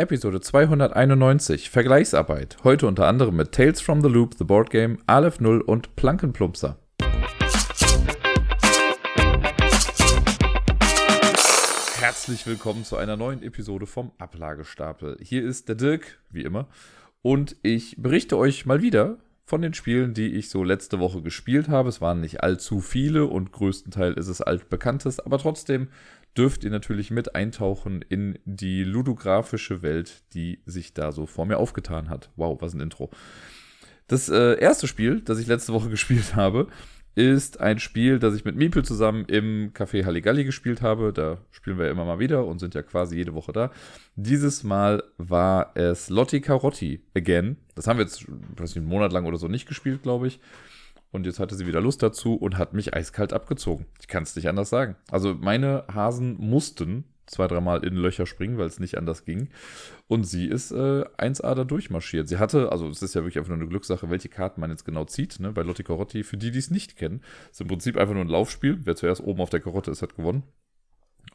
Episode 291 Vergleichsarbeit. Heute unter anderem mit Tales from the Loop, The Board Game, Aleph 0 und Plankenplumpser. Herzlich willkommen zu einer neuen Episode vom Ablagestapel. Hier ist der Dirk, wie immer, und ich berichte euch mal wieder von den Spielen, die ich so letzte Woche gespielt habe. Es waren nicht allzu viele und größtenteils ist es altbekanntes, aber trotzdem dürft ihr natürlich mit eintauchen in die ludografische Welt, die sich da so vor mir aufgetan hat. Wow, was ein Intro. Das äh, erste Spiel, das ich letzte Woche gespielt habe, ist ein Spiel, das ich mit Miepel zusammen im Café Halligalli gespielt habe. Da spielen wir immer mal wieder und sind ja quasi jede Woche da. Dieses Mal war es Lotti Carotti again. Das haben wir jetzt weiß nicht, einen Monat lang oder so nicht gespielt, glaube ich. Und jetzt hatte sie wieder Lust dazu und hat mich eiskalt abgezogen. Ich kann es nicht anders sagen. Also meine Hasen mussten zwei, dreimal in Löcher springen, weil es nicht anders ging. Und sie ist äh, 1A da durchmarschiert. Sie hatte, also es ist ja wirklich einfach nur eine Glückssache, welche Karten man jetzt genau zieht. Ne? Bei Lotti Carotti, für die, die es nicht kennen, ist im Prinzip einfach nur ein Laufspiel. Wer zuerst oben auf der Karotte ist, hat gewonnen.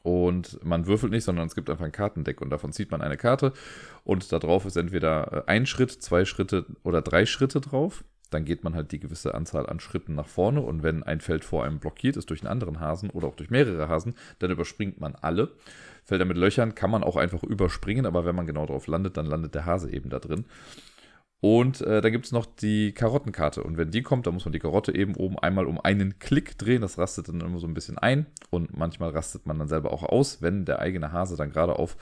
Und man würfelt nicht, sondern es gibt einfach ein Kartendeck und davon zieht man eine Karte. Und da drauf ist entweder äh, ein Schritt, zwei Schritte oder drei Schritte drauf dann geht man halt die gewisse Anzahl an Schritten nach vorne und wenn ein Feld vor einem blockiert ist durch einen anderen Hasen oder auch durch mehrere Hasen, dann überspringt man alle. Felder mit Löchern kann man auch einfach überspringen, aber wenn man genau drauf landet, dann landet der Hase eben da drin. Und äh, dann gibt es noch die Karottenkarte. Und wenn die kommt, dann muss man die Karotte eben oben einmal um einen Klick drehen. Das rastet dann immer so ein bisschen ein. Und manchmal rastet man dann selber auch aus, wenn der eigene Hase dann gerade auf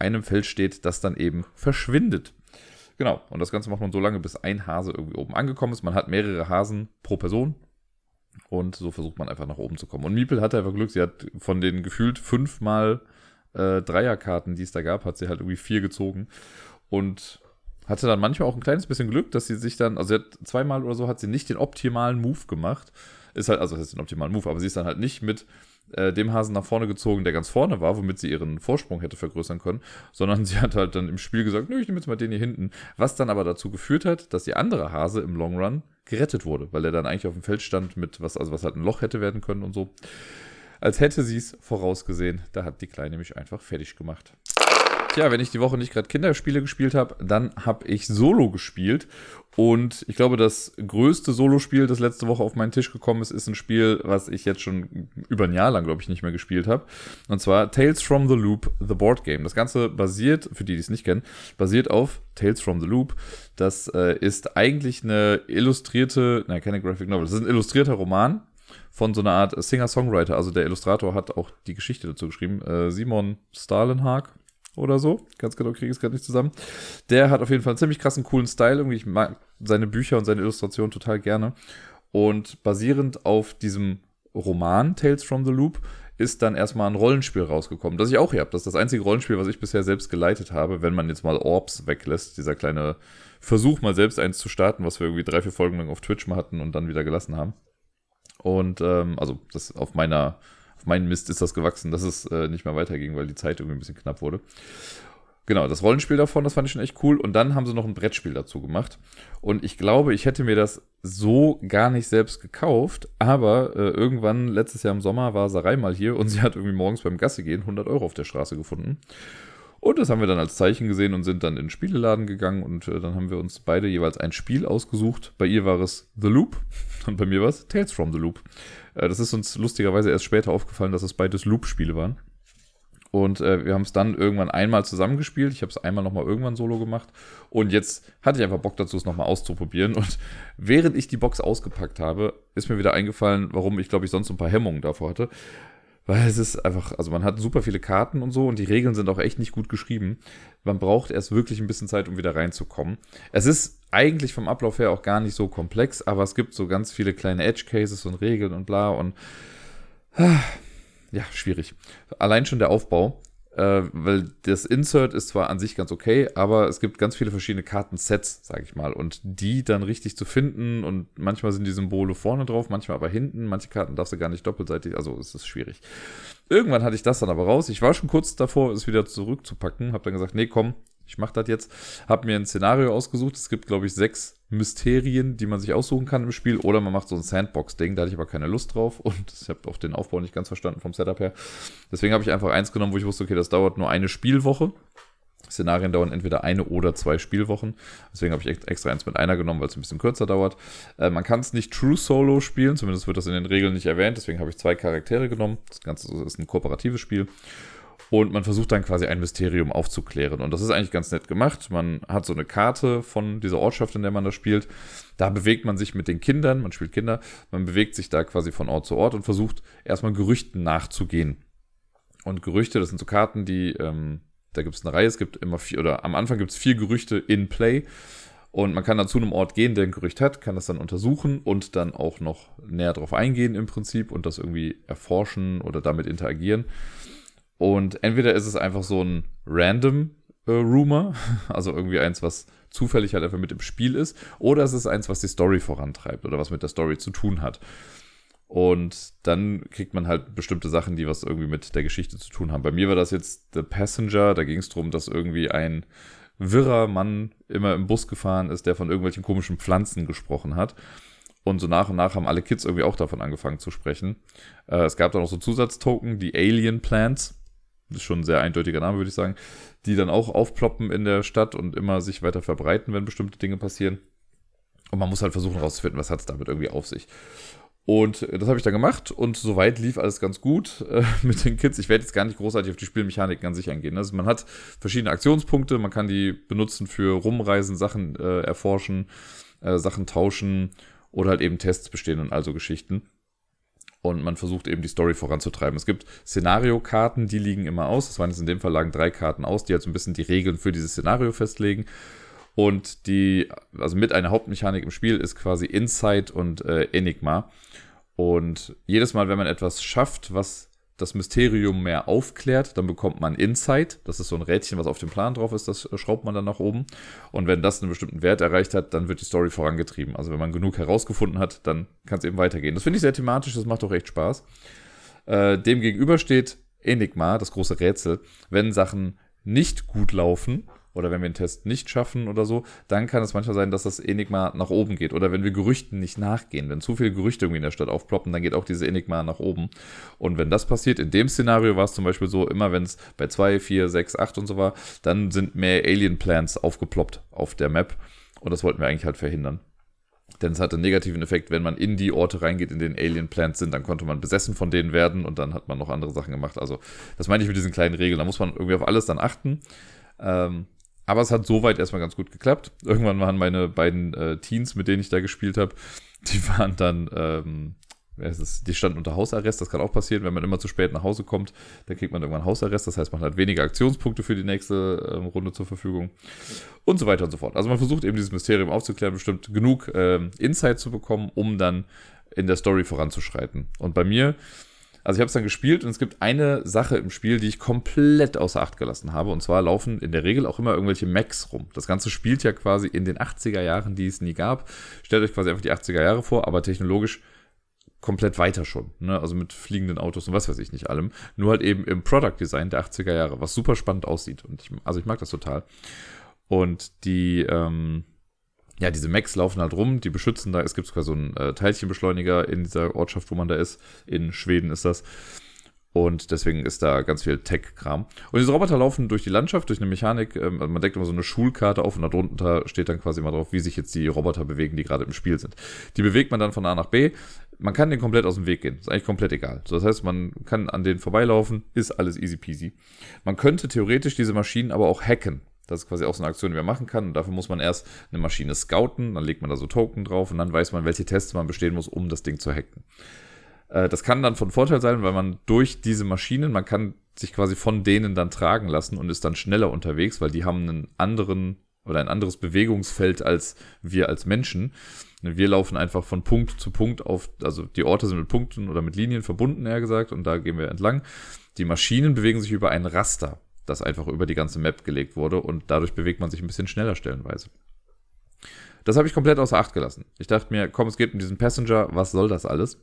einem Feld steht, das dann eben verschwindet. Genau, und das Ganze macht man so lange, bis ein Hase irgendwie oben angekommen ist. Man hat mehrere Hasen pro Person. Und so versucht man einfach nach oben zu kommen. Und Miepel hatte einfach Glück, sie hat von den gefühlt fünfmal äh, Dreierkarten, die es da gab, hat sie halt irgendwie vier gezogen. Und hatte dann manchmal auch ein kleines bisschen Glück, dass sie sich dann, also sie hat zweimal oder so, hat sie nicht den optimalen Move gemacht. Ist halt, also das ist den optimalen Move, aber sie ist dann halt nicht mit äh, dem Hasen nach vorne gezogen, der ganz vorne war, womit sie ihren Vorsprung hätte vergrößern können, sondern sie hat halt dann im Spiel gesagt, nö, ich nehme jetzt mal den hier hinten, was dann aber dazu geführt hat, dass die andere Hase im Long Run gerettet wurde, weil er dann eigentlich auf dem Feld stand mit was, also was halt ein Loch hätte werden können und so. Als hätte sie es vorausgesehen, da hat die Kleine mich einfach fertig gemacht. Tja, wenn ich die Woche nicht gerade Kinderspiele gespielt habe, dann habe ich Solo gespielt. Und ich glaube, das größte Solo-Spiel, das letzte Woche auf meinen Tisch gekommen ist, ist ein Spiel, was ich jetzt schon über ein Jahr lang, glaube ich, nicht mehr gespielt habe. Und zwar Tales from the Loop, The Board Game. Das Ganze basiert, für die, die es nicht kennen, basiert auf Tales from the Loop. Das äh, ist eigentlich eine illustrierte, nein, keine Graphic Novel, das ist ein illustrierter Roman von so einer Art Singer-Songwriter. Also der Illustrator hat auch die Geschichte dazu geschrieben. Äh, Simon Stalenhag oder so. Ganz genau kriege ich es gerade nicht zusammen. Der hat auf jeden Fall einen ziemlich krassen, coolen Style. Irgendwie, ich mag seine Bücher und seine Illustrationen total gerne. Und basierend auf diesem Roman Tales from the Loop ist dann erstmal ein Rollenspiel rausgekommen, das ich auch hier habe. Das ist das einzige Rollenspiel, was ich bisher selbst geleitet habe, wenn man jetzt mal Orbs weglässt. Dieser kleine Versuch, mal selbst eins zu starten, was wir irgendwie drei, vier Folgen lang auf Twitch mal hatten und dann wieder gelassen haben. Und ähm, also das auf meiner auf meinen Mist ist das gewachsen, dass es äh, nicht mehr weiterging, weil die Zeit irgendwie ein bisschen knapp wurde. Genau, das Rollenspiel davon, das fand ich schon echt cool. Und dann haben sie noch ein Brettspiel dazu gemacht. Und ich glaube, ich hätte mir das so gar nicht selbst gekauft. Aber äh, irgendwann, letztes Jahr im Sommer, war Sarai mal hier und sie hat irgendwie morgens beim Gasse gehen 100 Euro auf der Straße gefunden. Und das haben wir dann als Zeichen gesehen und sind dann in den Spieleladen gegangen und äh, dann haben wir uns beide jeweils ein Spiel ausgesucht. Bei ihr war es The Loop und bei mir war es Tales from the Loop. Äh, das ist uns lustigerweise erst später aufgefallen, dass es beides Loop-Spiele waren. Und äh, wir haben es dann irgendwann einmal zusammengespielt. Ich habe es einmal nochmal irgendwann solo gemacht. Und jetzt hatte ich einfach Bock dazu, es nochmal auszuprobieren. Und während ich die Box ausgepackt habe, ist mir wieder eingefallen, warum ich, glaube ich, sonst ein paar Hemmungen davor hatte. Weil es ist einfach, also man hat super viele Karten und so und die Regeln sind auch echt nicht gut geschrieben. Man braucht erst wirklich ein bisschen Zeit, um wieder reinzukommen. Es ist eigentlich vom Ablauf her auch gar nicht so komplex, aber es gibt so ganz viele kleine Edge Cases und Regeln und bla und ja, schwierig. Allein schon der Aufbau äh, weil das Insert ist zwar an sich ganz okay, aber es gibt ganz viele verschiedene Kartensets, sage ich mal, und die dann richtig zu finden und manchmal sind die Symbole vorne drauf, manchmal aber hinten, manche Karten darfst du gar nicht doppelseitig, also es ist schwierig. Irgendwann hatte ich das dann aber raus. Ich war schon kurz davor, es wieder zurückzupacken, habe dann gesagt, nee, komm, ich mache das jetzt. Habe mir ein Szenario ausgesucht. Es gibt, glaube ich, sechs Mysterien, die man sich aussuchen kann im Spiel. Oder man macht so ein Sandbox-Ding. Da hatte ich aber keine Lust drauf. Und ich habe auch den Aufbau nicht ganz verstanden vom Setup her. Deswegen habe ich einfach eins genommen, wo ich wusste, okay, das dauert nur eine Spielwoche. Szenarien dauern entweder eine oder zwei Spielwochen. Deswegen habe ich extra eins mit einer genommen, weil es ein bisschen kürzer dauert. Äh, man kann es nicht True Solo spielen, zumindest wird das in den Regeln nicht erwähnt. Deswegen habe ich zwei Charaktere genommen. Das Ganze ist ein kooperatives Spiel. Und man versucht dann quasi ein Mysterium aufzuklären. Und das ist eigentlich ganz nett gemacht. Man hat so eine Karte von dieser Ortschaft, in der man da spielt. Da bewegt man sich mit den Kindern, man spielt Kinder, man bewegt sich da quasi von Ort zu Ort und versucht erstmal Gerüchten nachzugehen. Und Gerüchte, das sind so Karten, die ähm, da gibt es eine Reihe, es gibt immer vier, oder am Anfang gibt es vier Gerüchte in Play. Und man kann dann zu einem Ort gehen, der ein Gerücht hat, kann das dann untersuchen und dann auch noch näher drauf eingehen im Prinzip und das irgendwie erforschen oder damit interagieren. Und entweder ist es einfach so ein random äh, Rumor, also irgendwie eins, was zufällig halt einfach mit im Spiel ist, oder es ist eins, was die Story vorantreibt oder was mit der Story zu tun hat. Und dann kriegt man halt bestimmte Sachen, die was irgendwie mit der Geschichte zu tun haben. Bei mir war das jetzt The Passenger. Da ging es darum, dass irgendwie ein wirrer Mann immer im Bus gefahren ist, der von irgendwelchen komischen Pflanzen gesprochen hat. Und so nach und nach haben alle Kids irgendwie auch davon angefangen zu sprechen. Äh, es gab dann auch so Zusatztoken, die Alien Plants. Das ist schon ein sehr eindeutiger Name, würde ich sagen. Die dann auch aufploppen in der Stadt und immer sich weiter verbreiten, wenn bestimmte Dinge passieren. Und man muss halt versuchen herauszufinden, was hat es damit irgendwie auf sich. Und das habe ich dann gemacht und soweit lief alles ganz gut äh, mit den Kids. Ich werde jetzt gar nicht großartig auf die Spielmechaniken an sich eingehen. Also man hat verschiedene Aktionspunkte, man kann die benutzen für Rumreisen, Sachen äh, erforschen, äh, Sachen tauschen oder halt eben Tests bestehen und also Geschichten. Und man versucht eben die Story voranzutreiben. Es gibt Szenariokarten, die liegen immer aus. Das waren jetzt in dem Fall lagen drei Karten aus, die halt so ein bisschen die Regeln für dieses Szenario festlegen. Und die, also mit einer Hauptmechanik im Spiel ist quasi Insight und äh, Enigma. Und jedes Mal, wenn man etwas schafft, was das Mysterium mehr aufklärt, dann bekommt man Insight. Das ist so ein Rädchen, was auf dem Plan drauf ist, das schraubt man dann nach oben. Und wenn das einen bestimmten Wert erreicht hat, dann wird die Story vorangetrieben. Also wenn man genug herausgefunden hat, dann kann es eben weitergehen. Das finde ich sehr thematisch, das macht auch echt Spaß. Äh, dem steht Enigma, das große Rätsel. Wenn Sachen nicht gut laufen, oder wenn wir einen Test nicht schaffen oder so, dann kann es manchmal sein, dass das Enigma nach oben geht. Oder wenn wir Gerüchten nicht nachgehen. Wenn zu viele Gerüchte irgendwie in der Stadt aufploppen, dann geht auch diese Enigma nach oben. Und wenn das passiert, in dem Szenario war es zum Beispiel so, immer wenn es bei 2, 4, 6, 8 und so war, dann sind mehr Alien Plans aufgeploppt auf der Map. Und das wollten wir eigentlich halt verhindern. Denn es hatte einen negativen Effekt, wenn man in die Orte reingeht, in denen Alien Plants sind, dann konnte man besessen von denen werden und dann hat man noch andere Sachen gemacht. Also, das meine ich mit diesen kleinen Regeln. Da muss man irgendwie auf alles dann achten. Ähm, aber es hat soweit erstmal ganz gut geklappt. Irgendwann waren meine beiden äh, Teens, mit denen ich da gespielt habe, die waren dann, ähm, die standen unter Hausarrest. Das kann auch passieren, wenn man immer zu spät nach Hause kommt, dann kriegt man irgendwann Hausarrest. Das heißt, man hat weniger Aktionspunkte für die nächste ähm, Runde zur Verfügung und so weiter und so fort. Also man versucht eben dieses Mysterium aufzuklären, bestimmt genug ähm, Insight zu bekommen, um dann in der Story voranzuschreiten. Und bei mir also ich habe es dann gespielt und es gibt eine Sache im Spiel, die ich komplett außer Acht gelassen habe. Und zwar laufen in der Regel auch immer irgendwelche Macs rum. Das Ganze spielt ja quasi in den 80er Jahren, die es nie gab. Stellt euch quasi einfach die 80er Jahre vor, aber technologisch komplett weiter schon. Ne? Also mit fliegenden Autos und was weiß ich nicht allem. Nur halt eben im Product Design der 80er Jahre, was super spannend aussieht. Und ich, also ich mag das total. Und die, ähm, ja, diese Mechs laufen halt rum, die beschützen da. Es gibt sogar so einen äh, Teilchenbeschleuniger in dieser Ortschaft, wo man da ist. In Schweden ist das. Und deswegen ist da ganz viel Tech-Kram. Und diese Roboter laufen durch die Landschaft, durch eine Mechanik. Ähm, man deckt immer so eine Schulkarte auf und darunter steht dann quasi mal drauf, wie sich jetzt die Roboter bewegen, die gerade im Spiel sind. Die bewegt man dann von A nach B. Man kann den komplett aus dem Weg gehen. Ist eigentlich komplett egal. So, das heißt, man kann an denen vorbeilaufen, ist alles easy peasy. Man könnte theoretisch diese Maschinen aber auch hacken. Das ist quasi auch so eine Aktion, die man machen kann. Und dafür muss man erst eine Maschine scouten, dann legt man da so Token drauf und dann weiß man, welche Tests man bestehen muss, um das Ding zu hacken. Äh, das kann dann von Vorteil sein, weil man durch diese Maschinen, man kann sich quasi von denen dann tragen lassen und ist dann schneller unterwegs, weil die haben einen anderen oder ein anderes Bewegungsfeld als wir als Menschen. Wir laufen einfach von Punkt zu Punkt auf, also die Orte sind mit Punkten oder mit Linien verbunden, eher gesagt, und da gehen wir entlang. Die Maschinen bewegen sich über ein Raster das einfach über die ganze Map gelegt wurde und dadurch bewegt man sich ein bisschen schneller stellenweise. Das habe ich komplett außer Acht gelassen. Ich dachte mir, komm, es geht um diesen Passenger, was soll das alles?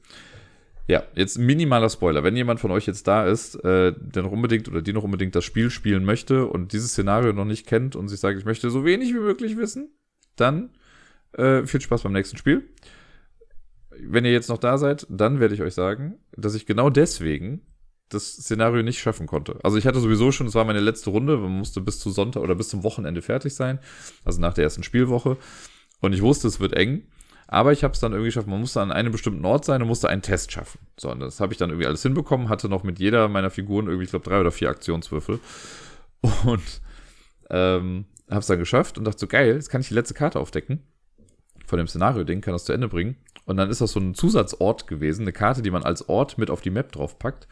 Ja, jetzt minimaler Spoiler. Wenn jemand von euch jetzt da ist, äh, der noch unbedingt oder die noch unbedingt das Spiel spielen möchte und dieses Szenario noch nicht kennt und sich sagt, ich möchte so wenig wie möglich wissen, dann äh, viel Spaß beim nächsten Spiel. Wenn ihr jetzt noch da seid, dann werde ich euch sagen, dass ich genau deswegen das Szenario nicht schaffen konnte. Also ich hatte sowieso schon, es war meine letzte Runde, man musste bis zu Sonntag oder bis zum Wochenende fertig sein, also nach der ersten Spielwoche. Und ich wusste, es wird eng. Aber ich habe es dann irgendwie geschafft, man musste an einem bestimmten Ort sein und musste einen Test schaffen. So, und das habe ich dann irgendwie alles hinbekommen, hatte noch mit jeder meiner Figuren irgendwie, ich glaube, drei oder vier Aktionswürfel. Und ähm, habe es dann geschafft und dachte so, geil, jetzt kann ich die letzte Karte aufdecken von dem Szenario-Ding, kann das zu Ende bringen. Und dann ist das so ein Zusatzort gewesen, eine Karte, die man als Ort mit auf die Map draufpackt.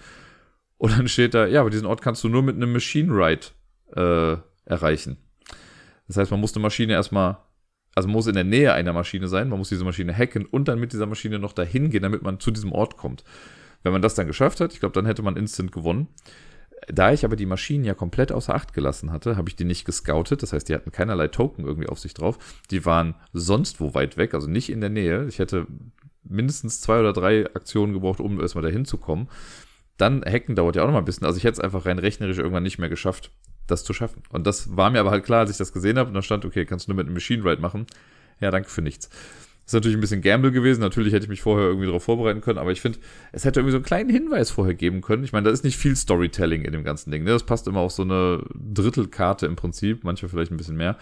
Und dann steht da, ja, aber diesen Ort kannst du nur mit einem Machine Ride äh, erreichen. Das heißt, man muss eine Maschine erstmal, also man muss in der Nähe einer Maschine sein, man muss diese Maschine hacken und dann mit dieser Maschine noch dahin gehen, damit man zu diesem Ort kommt. Wenn man das dann geschafft hat, ich glaube, dann hätte man instant gewonnen. Da ich aber die Maschinen ja komplett außer Acht gelassen hatte, habe ich die nicht gescoutet. Das heißt, die hatten keinerlei Token irgendwie auf sich drauf. Die waren sonst wo weit weg, also nicht in der Nähe. Ich hätte mindestens zwei oder drei Aktionen gebraucht, um erstmal dahin zu kommen. Dann hacken dauert ja auch noch mal ein bisschen. Also ich hätte es einfach rein rechnerisch irgendwann nicht mehr geschafft, das zu schaffen. Und das war mir aber halt klar, als ich das gesehen habe. Und da stand, okay, kannst du nur mit einem Machine Ride machen. Ja, danke für nichts. Ist natürlich ein bisschen Gamble gewesen. Natürlich hätte ich mich vorher irgendwie darauf vorbereiten können, aber ich finde, es hätte irgendwie so einen kleinen Hinweis vorher geben können. Ich meine, da ist nicht viel Storytelling in dem ganzen Ding. Ne? Das passt immer auf so eine Drittelkarte im Prinzip, manchmal vielleicht ein bisschen mehr,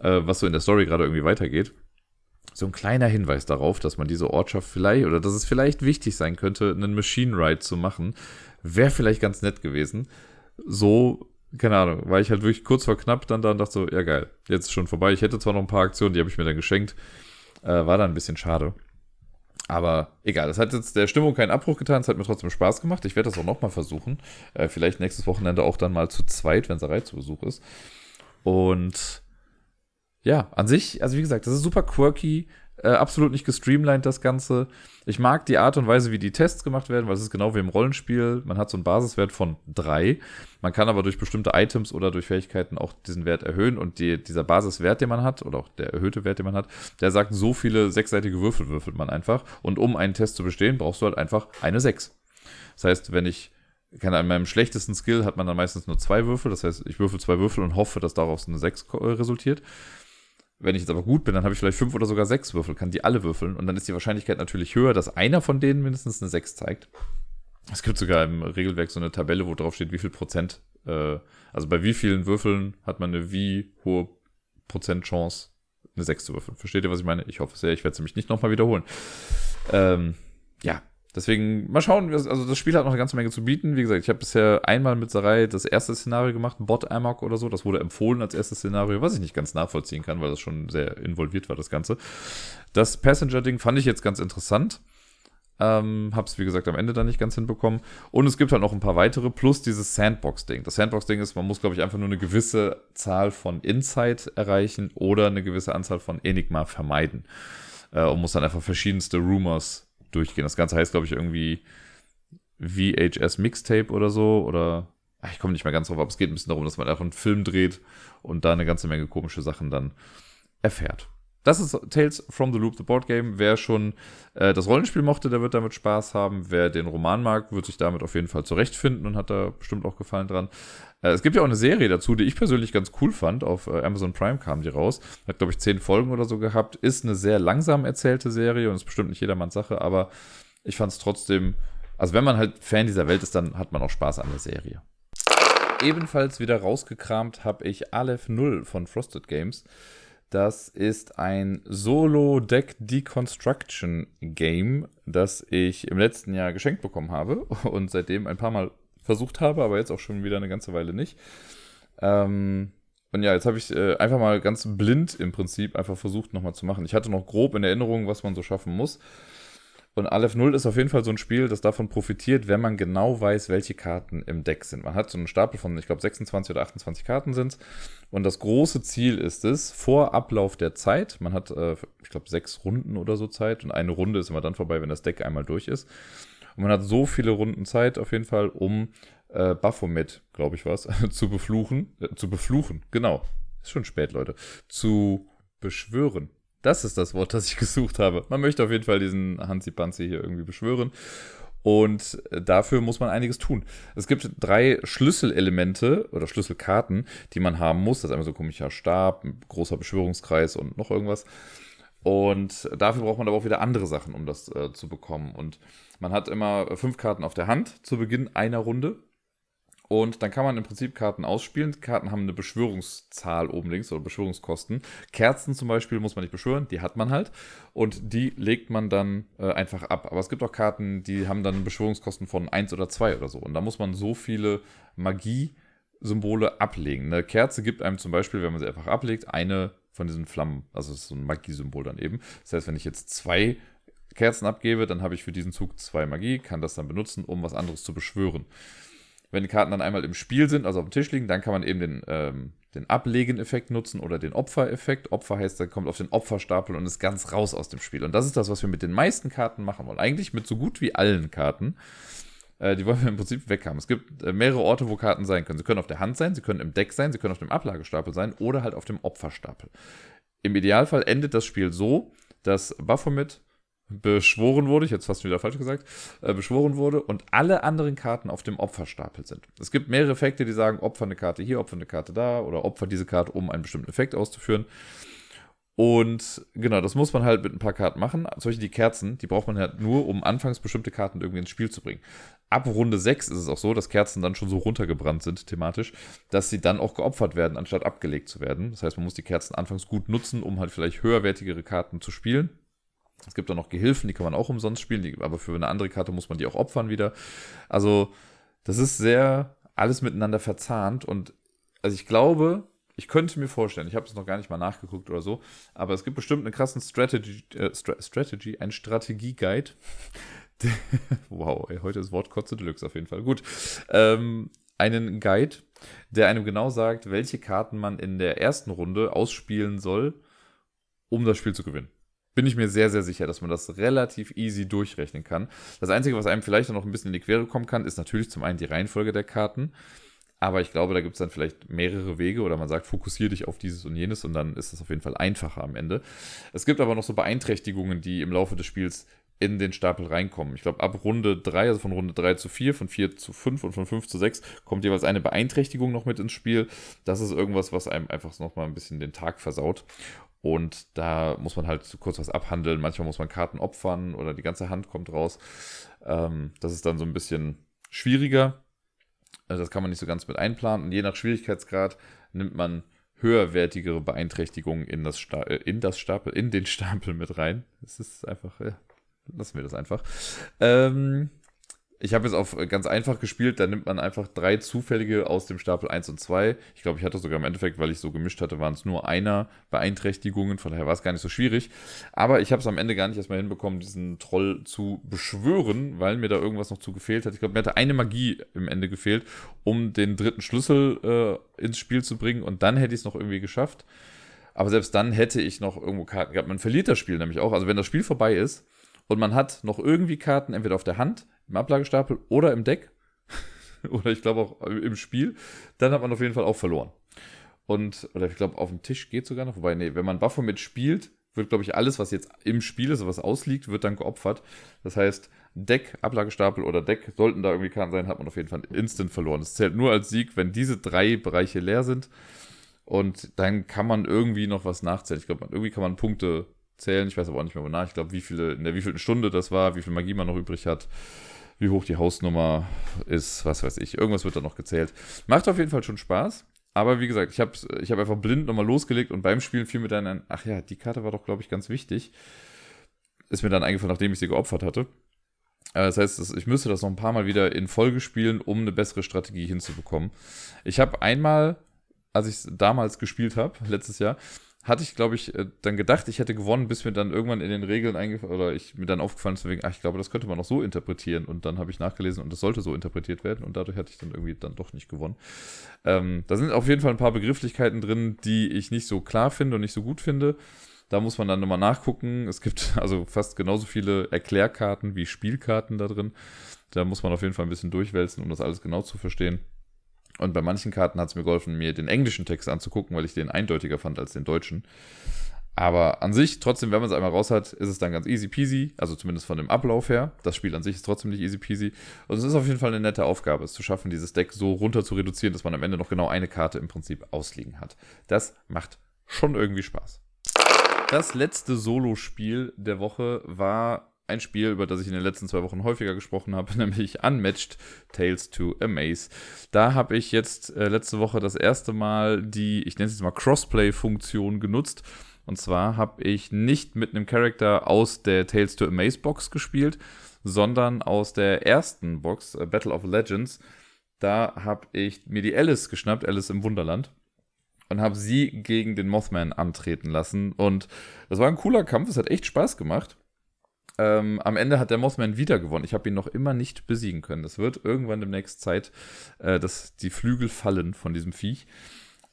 äh, was so in der Story gerade irgendwie weitergeht. So ein kleiner Hinweis darauf, dass man diese Ortschaft vielleicht oder dass es vielleicht wichtig sein könnte, einen Machine Ride zu machen, wäre vielleicht ganz nett gewesen. So keine Ahnung, war ich halt wirklich kurz vor knapp dann da dachte so, ja geil, jetzt ist schon vorbei. Ich hätte zwar noch ein paar Aktionen, die habe ich mir dann geschenkt. Äh, war dann ein bisschen schade. Aber egal, das hat jetzt der Stimmung keinen Abbruch getan, es hat mir trotzdem Spaß gemacht. Ich werde das auch nochmal versuchen. Äh, vielleicht nächstes Wochenende auch dann mal zu zweit, wenn Sarai zu Besuch ist. Und ja, an sich, also wie gesagt, das ist super quirky. Äh, absolut nicht gestreamlined, das Ganze. Ich mag die Art und Weise, wie die Tests gemacht werden, weil es ist genau wie im Rollenspiel. Man hat so einen Basiswert von drei. Man kann aber durch bestimmte Items oder durch Fähigkeiten auch diesen Wert erhöhen. Und die, dieser Basiswert, den man hat, oder auch der erhöhte Wert, den man hat, der sagt, so viele sechsseitige Würfel würfelt man einfach. Und um einen Test zu bestehen, brauchst du halt einfach eine Sechs. Das heißt, wenn ich kann an meinem schlechtesten Skill hat man dann meistens nur zwei Würfel. Das heißt, ich würfel zwei Würfel und hoffe, dass daraus eine 6 resultiert. Wenn ich jetzt aber gut bin, dann habe ich vielleicht fünf oder sogar sechs Würfel, kann die alle würfeln. Und dann ist die Wahrscheinlichkeit natürlich höher, dass einer von denen mindestens eine 6 zeigt. Es gibt sogar im Regelwerk so eine Tabelle, wo drauf steht, wie viel Prozent, äh, also bei wie vielen Würfeln hat man eine wie hohe Prozentchance, eine 6 zu würfeln. Versteht ihr, was ich meine? Ich hoffe sehr, ich werde es nämlich nicht nochmal wiederholen. Ähm, ja, Deswegen, mal schauen, also das Spiel hat noch eine ganze Menge zu bieten. Wie gesagt, ich habe bisher einmal mit Sarai das erste Szenario gemacht, Bot Amok oder so. Das wurde empfohlen als erstes Szenario, was ich nicht ganz nachvollziehen kann, weil das schon sehr involviert war, das Ganze. Das Passenger-Ding fand ich jetzt ganz interessant. Ähm, hab's, wie gesagt, am Ende dann nicht ganz hinbekommen. Und es gibt halt noch ein paar weitere, plus dieses Sandbox-Ding. Das Sandbox-Ding ist, man muss, glaube ich, einfach nur eine gewisse Zahl von Insight erreichen oder eine gewisse Anzahl von Enigma vermeiden. Äh, und muss dann einfach verschiedenste Rumors durchgehen. Das Ganze heißt, glaube ich, irgendwie VHS Mixtape oder so. Oder ach, ich komme nicht mehr ganz drauf, aber es geht ein bisschen darum, dass man einfach einen Film dreht und da eine ganze Menge komische Sachen dann erfährt. Das ist Tales from the Loop, the Board Game. Wer schon äh, das Rollenspiel mochte, der wird damit Spaß haben. Wer den Roman mag, wird sich damit auf jeden Fall zurechtfinden und hat da bestimmt auch Gefallen dran. Äh, es gibt ja auch eine Serie dazu, die ich persönlich ganz cool fand. Auf äh, Amazon Prime kam die raus. Hat, glaube ich, zehn Folgen oder so gehabt. Ist eine sehr langsam erzählte Serie und ist bestimmt nicht jedermanns Sache, aber ich fand es trotzdem. Also, wenn man halt Fan dieser Welt ist, dann hat man auch Spaß an der Serie. Ebenfalls wieder rausgekramt habe ich Aleph 0 von Frosted Games. Das ist ein Solo-Deck Deconstruction Game, das ich im letzten Jahr geschenkt bekommen habe und seitdem ein paar Mal versucht habe, aber jetzt auch schon wieder eine ganze Weile nicht. Ähm, und ja, jetzt habe ich äh, einfach mal ganz blind im Prinzip einfach versucht nochmal zu machen. Ich hatte noch grob in Erinnerung, was man so schaffen muss. Und Aleph 0 ist auf jeden Fall so ein Spiel, das davon profitiert, wenn man genau weiß, welche Karten im Deck sind. Man hat so einen Stapel von, ich glaube, 26 oder 28 Karten sind es. Und das große Ziel ist es, vor Ablauf der Zeit, man hat, äh, ich glaube, sechs Runden oder so Zeit und eine Runde ist immer dann vorbei, wenn das Deck einmal durch ist. Und man hat so viele Runden Zeit auf jeden Fall, um äh, Baphomet, glaube ich was, zu befluchen. Äh, zu befluchen, genau. Ist schon spät, Leute. Zu beschwören. Das ist das Wort, das ich gesucht habe. Man möchte auf jeden Fall diesen Hansi Panzi hier irgendwie beschwören. Und dafür muss man einiges tun. Es gibt drei Schlüsselelemente oder Schlüsselkarten, die man haben muss. Das ist einmal so ein komischer Stab, ein großer Beschwörungskreis und noch irgendwas. Und dafür braucht man aber auch wieder andere Sachen, um das äh, zu bekommen. Und man hat immer fünf Karten auf der Hand zu Beginn einer Runde. Und dann kann man im Prinzip Karten ausspielen. Karten haben eine Beschwörungszahl oben links oder Beschwörungskosten. Kerzen zum Beispiel muss man nicht beschwören, die hat man halt. Und die legt man dann äh, einfach ab. Aber es gibt auch Karten, die haben dann Beschwörungskosten von 1 oder 2 oder so. Und da muss man so viele Magie-Symbole ablegen. Eine Kerze gibt einem zum Beispiel, wenn man sie einfach ablegt, eine von diesen Flammen. Also das ist so ein Magie-Symbol dann eben. Das heißt, wenn ich jetzt zwei Kerzen abgebe, dann habe ich für diesen Zug zwei Magie, kann das dann benutzen, um was anderes zu beschwören. Wenn die Karten dann einmal im Spiel sind, also auf dem Tisch liegen, dann kann man eben den, ähm, den Ablegen-Effekt nutzen oder den Opfer-Effekt. Opfer heißt, er kommt auf den Opferstapel und ist ganz raus aus dem Spiel. Und das ist das, was wir mit den meisten Karten machen wollen. Eigentlich mit so gut wie allen Karten. Äh, die wollen wir im Prinzip weg haben. Es gibt äh, mehrere Orte, wo Karten sein können. Sie können auf der Hand sein, sie können im Deck sein, sie können auf dem Ablagestapel sein oder halt auf dem Opferstapel. Im Idealfall endet das Spiel so, dass Baphomet beschworen wurde, ich es fast wieder falsch gesagt, äh, beschworen wurde und alle anderen Karten auf dem Opferstapel sind. Es gibt mehrere Effekte, die sagen, Opfer eine Karte hier, Opfer eine Karte da oder Opfer diese Karte, um einen bestimmten Effekt auszuführen. Und genau, das muss man halt mit ein paar Karten machen. Solche die Kerzen, die braucht man halt nur, um anfangs bestimmte Karten irgendwie ins Spiel zu bringen. Ab Runde 6 ist es auch so, dass Kerzen dann schon so runtergebrannt sind, thematisch, dass sie dann auch geopfert werden, anstatt abgelegt zu werden. Das heißt, man muss die Kerzen anfangs gut nutzen, um halt vielleicht höherwertigere Karten zu spielen. Es gibt auch noch Gehilfen, die kann man auch umsonst spielen, die, aber für eine andere Karte muss man die auch opfern wieder. Also, das ist sehr alles miteinander verzahnt und also ich glaube, ich könnte mir vorstellen, ich habe es noch gar nicht mal nachgeguckt oder so, aber es gibt bestimmt einen krassen Strategy, äh, Strategy, einen Strategie-Guide. wow, ey, heute ist Wort Kotze Deluxe auf jeden Fall. Gut. Ähm, einen Guide, der einem genau sagt, welche Karten man in der ersten Runde ausspielen soll, um das Spiel zu gewinnen bin ich mir sehr, sehr sicher, dass man das relativ easy durchrechnen kann. Das Einzige, was einem vielleicht noch ein bisschen in die Quere kommen kann, ist natürlich zum einen die Reihenfolge der Karten. Aber ich glaube, da gibt es dann vielleicht mehrere Wege oder man sagt, fokussiere dich auf dieses und jenes und dann ist es auf jeden Fall einfacher am Ende. Es gibt aber noch so Beeinträchtigungen, die im Laufe des Spiels in den Stapel reinkommen. Ich glaube, ab Runde 3, also von Runde 3 zu 4, von 4 zu 5 und von 5 zu 6 kommt jeweils eine Beeinträchtigung noch mit ins Spiel. Das ist irgendwas, was einem einfach nochmal ein bisschen den Tag versaut. Und da muss man halt kurz was abhandeln. Manchmal muss man Karten opfern oder die ganze Hand kommt raus. Ähm, das ist dann so ein bisschen schwieriger. Also das kann man nicht so ganz mit einplanen. Und je nach Schwierigkeitsgrad nimmt man höherwertigere Beeinträchtigungen in das, Sta äh, in das Stapel, in den Stapel mit rein. Es ist einfach, ja, lassen wir das einfach. Ähm, ich habe jetzt auf ganz einfach gespielt, da nimmt man einfach drei zufällige aus dem Stapel 1 und 2. Ich glaube, ich hatte sogar im Endeffekt, weil ich so gemischt hatte, waren es nur einer Beeinträchtigungen, von daher war es gar nicht so schwierig. Aber ich habe es am Ende gar nicht erstmal hinbekommen, diesen Troll zu beschwören, weil mir da irgendwas noch zu gefehlt hat. Ich glaube, mir hatte eine Magie im Ende gefehlt, um den dritten Schlüssel äh, ins Spiel zu bringen und dann hätte ich es noch irgendwie geschafft. Aber selbst dann hätte ich noch irgendwo Karten gehabt. Man verliert das Spiel nämlich auch. Also wenn das Spiel vorbei ist und man hat noch irgendwie Karten entweder auf der Hand, im Ablagestapel oder im Deck oder ich glaube auch im Spiel, dann hat man auf jeden Fall auch verloren. Und, oder ich glaube, auf dem Tisch geht sogar noch. Wobei, nee, wenn man Baphomet spielt, wird, glaube ich, alles, was jetzt im Spiel ist, was ausliegt, wird dann geopfert. Das heißt, Deck, Ablagestapel oder Deck, sollten da irgendwie Karten sein, hat man auf jeden Fall instant verloren. Es zählt nur als Sieg, wenn diese drei Bereiche leer sind. Und dann kann man irgendwie noch was nachzählen. Ich glaube, irgendwie kann man Punkte zählen. Ich weiß aber auch nicht mehr, wonach. Ich glaube, wie viele, in der wievielten Stunde das war, wie viel Magie man noch übrig hat wie hoch die Hausnummer ist, was weiß ich. Irgendwas wird da noch gezählt. Macht auf jeden Fall schon Spaß. Aber wie gesagt, ich habe ich hab einfach blind nochmal losgelegt und beim Spielen fiel mir dann ein, ach ja, die Karte war doch, glaube ich, ganz wichtig. Ist mir dann eingefallen, nachdem ich sie geopfert hatte. Äh, das heißt, ich müsste das noch ein paar Mal wieder in Folge spielen, um eine bessere Strategie hinzubekommen. Ich habe einmal, als ich damals gespielt habe, letztes Jahr, hatte ich, glaube ich, äh, dann gedacht, ich hätte gewonnen, bis mir dann irgendwann in den Regeln eingefallen, oder ich mir dann aufgefallen ist, wegen, ach, ich glaube, das könnte man auch so interpretieren. Und dann habe ich nachgelesen und das sollte so interpretiert werden und dadurch hatte ich dann irgendwie dann doch nicht gewonnen. Ähm, da sind auf jeden Fall ein paar Begrifflichkeiten drin, die ich nicht so klar finde und nicht so gut finde. Da muss man dann nochmal nachgucken. Es gibt also fast genauso viele Erklärkarten wie Spielkarten da drin. Da muss man auf jeden Fall ein bisschen durchwälzen, um das alles genau zu verstehen. Und bei manchen Karten hat es mir geholfen, mir den englischen Text anzugucken, weil ich den eindeutiger fand als den deutschen. Aber an sich, trotzdem, wenn man es einmal raus hat, ist es dann ganz easy peasy, also zumindest von dem Ablauf her. Das Spiel an sich ist trotzdem nicht easy peasy. Und es ist auf jeden Fall eine nette Aufgabe, es zu schaffen, dieses Deck so runter zu reduzieren, dass man am Ende noch genau eine Karte im Prinzip ausliegen hat. Das macht schon irgendwie Spaß. Das letzte Solo-Spiel der Woche war ein Spiel, über das ich in den letzten zwei Wochen häufiger gesprochen habe, nämlich Unmatched Tales to Amaze. Da habe ich jetzt äh, letzte Woche das erste Mal die, ich nenne es jetzt mal Crossplay-Funktion genutzt. Und zwar habe ich nicht mit einem Charakter aus der Tales to Amaze Box gespielt, sondern aus der ersten Box, äh, Battle of Legends. Da habe ich mir die Alice geschnappt, Alice im Wunderland und habe sie gegen den Mothman antreten lassen. Und das war ein cooler Kampf, es hat echt Spaß gemacht. Ähm, am Ende hat der Mothman wieder gewonnen. Ich habe ihn noch immer nicht besiegen können. Es wird irgendwann demnächst Zeit, äh, dass die Flügel fallen von diesem Viech.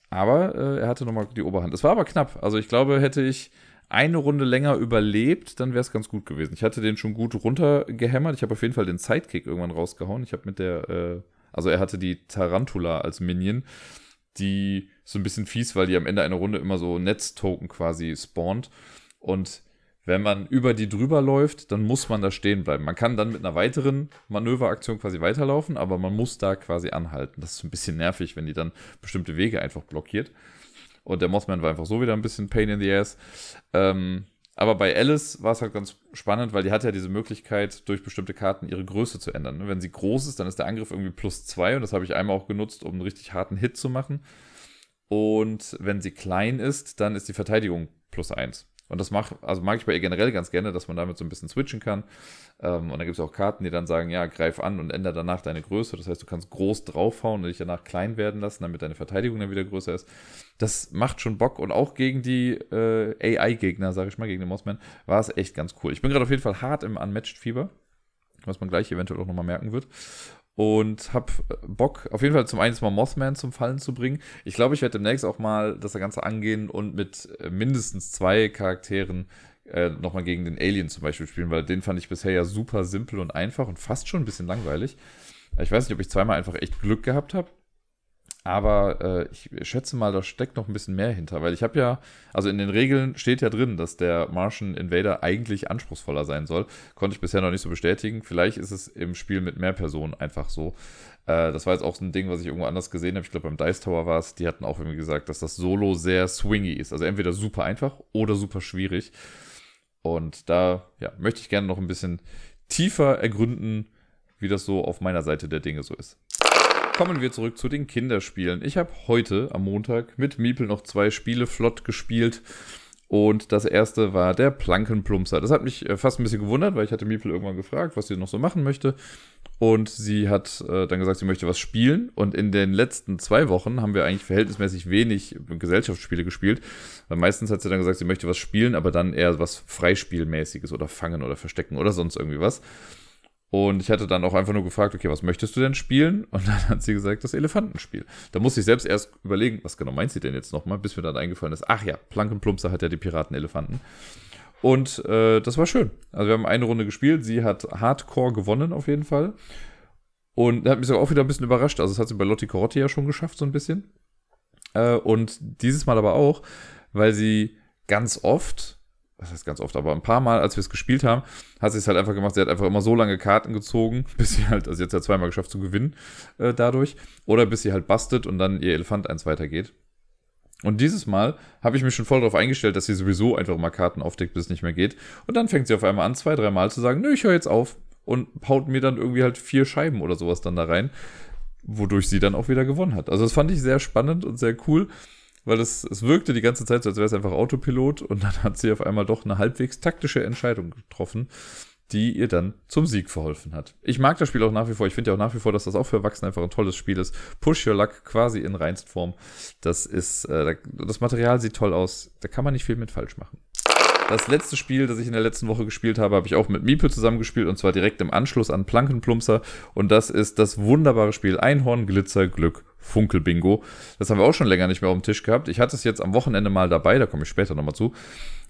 Aber äh, er hatte nochmal die Oberhand. Es war aber knapp. Also ich glaube, hätte ich eine Runde länger überlebt, dann wäre es ganz gut gewesen. Ich hatte den schon gut runtergehämmert. Ich habe auf jeden Fall den Sidekick irgendwann rausgehauen. Ich habe mit der, äh, also er hatte die Tarantula als Minion, die so ein bisschen fies, weil die am Ende einer Runde immer so Netztoken quasi spawnt. Und wenn man über die drüber läuft, dann muss man da stehen bleiben. Man kann dann mit einer weiteren Manöveraktion quasi weiterlaufen, aber man muss da quasi anhalten. Das ist ein bisschen nervig, wenn die dann bestimmte Wege einfach blockiert. Und der Mothman war einfach so wieder ein bisschen Pain in the Ass. Ähm, aber bei Alice war es halt ganz spannend, weil die hat ja diese Möglichkeit, durch bestimmte Karten ihre Größe zu ändern. Wenn sie groß ist, dann ist der Angriff irgendwie plus zwei und das habe ich einmal auch genutzt, um einen richtig harten Hit zu machen. Und wenn sie klein ist, dann ist die Verteidigung plus eins. Und das mach, also mag ich bei ihr generell ganz gerne, dass man damit so ein bisschen switchen kann. Ähm, und da gibt es auch Karten, die dann sagen, ja, greif an und ändere danach deine Größe. Das heißt, du kannst groß draufhauen und dich danach klein werden lassen, damit deine Verteidigung dann wieder größer ist. Das macht schon Bock. Und auch gegen die äh, AI-Gegner, sage ich mal, gegen den Mossman, war es echt ganz cool. Ich bin gerade auf jeden Fall hart im Unmatched-Fieber, was man gleich eventuell auch nochmal merken wird und hab Bock, auf jeden Fall zum einen mal Mothman zum Fallen zu bringen. Ich glaube, ich werde demnächst auch mal das Ganze angehen und mit äh, mindestens zwei Charakteren äh, nochmal gegen den Alien zum Beispiel spielen, weil den fand ich bisher ja super simpel und einfach und fast schon ein bisschen langweilig. Ich weiß nicht, ob ich zweimal einfach echt Glück gehabt habe. Aber äh, ich schätze mal, da steckt noch ein bisschen mehr hinter, weil ich habe ja, also in den Regeln steht ja drin, dass der Martian Invader eigentlich anspruchsvoller sein soll. Konnte ich bisher noch nicht so bestätigen. Vielleicht ist es im Spiel mit mehr Personen einfach so. Äh, das war jetzt auch so ein Ding, was ich irgendwo anders gesehen habe. Ich glaube, beim Dice Tower war es. Die hatten auch irgendwie gesagt, dass das Solo sehr swingy ist. Also entweder super einfach oder super schwierig. Und da ja, möchte ich gerne noch ein bisschen tiefer ergründen, wie das so auf meiner Seite der Dinge so ist. Kommen wir zurück zu den Kinderspielen. Ich habe heute am Montag mit Miepel noch zwei Spiele flott gespielt. Und das erste war der Plankenplumpser. Das hat mich äh, fast ein bisschen gewundert, weil ich hatte Miepel irgendwann gefragt, was sie noch so machen möchte. Und sie hat äh, dann gesagt, sie möchte was spielen. Und in den letzten zwei Wochen haben wir eigentlich verhältnismäßig wenig Gesellschaftsspiele gespielt. Weil meistens hat sie dann gesagt, sie möchte was spielen, aber dann eher was Freispielmäßiges oder fangen oder verstecken oder sonst irgendwie was. Und ich hatte dann auch einfach nur gefragt, okay, was möchtest du denn spielen? Und dann hat sie gesagt, das Elefantenspiel. Da musste ich selbst erst überlegen, was genau meint sie denn jetzt nochmal, bis mir dann eingefallen ist, ach ja, Plankenplumpser hat ja die Piraten-Elefanten. Und äh, das war schön. Also wir haben eine Runde gespielt, sie hat Hardcore gewonnen auf jeden Fall. Und hat mich sogar auch wieder ein bisschen überrascht. Also das hat sie bei Lotti Corotti ja schon geschafft, so ein bisschen. Äh, und dieses Mal aber auch, weil sie ganz oft was heißt ganz oft, aber ein paar Mal, als wir es gespielt haben, hat sie es halt einfach gemacht. Sie hat einfach immer so lange Karten gezogen, bis sie halt, also jetzt hat zweimal geschafft zu gewinnen äh, dadurch. Oder bis sie halt bastet und dann ihr Elefant eins weitergeht. Und dieses Mal habe ich mich schon voll darauf eingestellt, dass sie sowieso einfach mal Karten aufdeckt, bis es nicht mehr geht. Und dann fängt sie auf einmal an, zwei, dreimal zu sagen, nö, ich höre jetzt auf. Und haut mir dann irgendwie halt vier Scheiben oder sowas dann da rein. Wodurch sie dann auch wieder gewonnen hat. Also das fand ich sehr spannend und sehr cool weil es, es wirkte die ganze Zeit als wäre es einfach Autopilot und dann hat sie auf einmal doch eine halbwegs taktische Entscheidung getroffen, die ihr dann zum Sieg verholfen hat. Ich mag das Spiel auch nach wie vor. Ich finde ja auch nach wie vor, dass das auch für Erwachsene einfach ein tolles Spiel ist. Push Your Luck quasi in Reinstform. Das ist, äh, das Material sieht toll aus. Da kann man nicht viel mit falsch machen. Das letzte Spiel, das ich in der letzten Woche gespielt habe, habe ich auch mit Miepel zusammengespielt und zwar direkt im Anschluss an Plankenplumpser. Und das ist das wunderbare Spiel Einhorn, Glitzer, Glück, Funkelbingo. Das haben wir auch schon länger nicht mehr auf dem Tisch gehabt. Ich hatte es jetzt am Wochenende mal dabei, da komme ich später nochmal zu.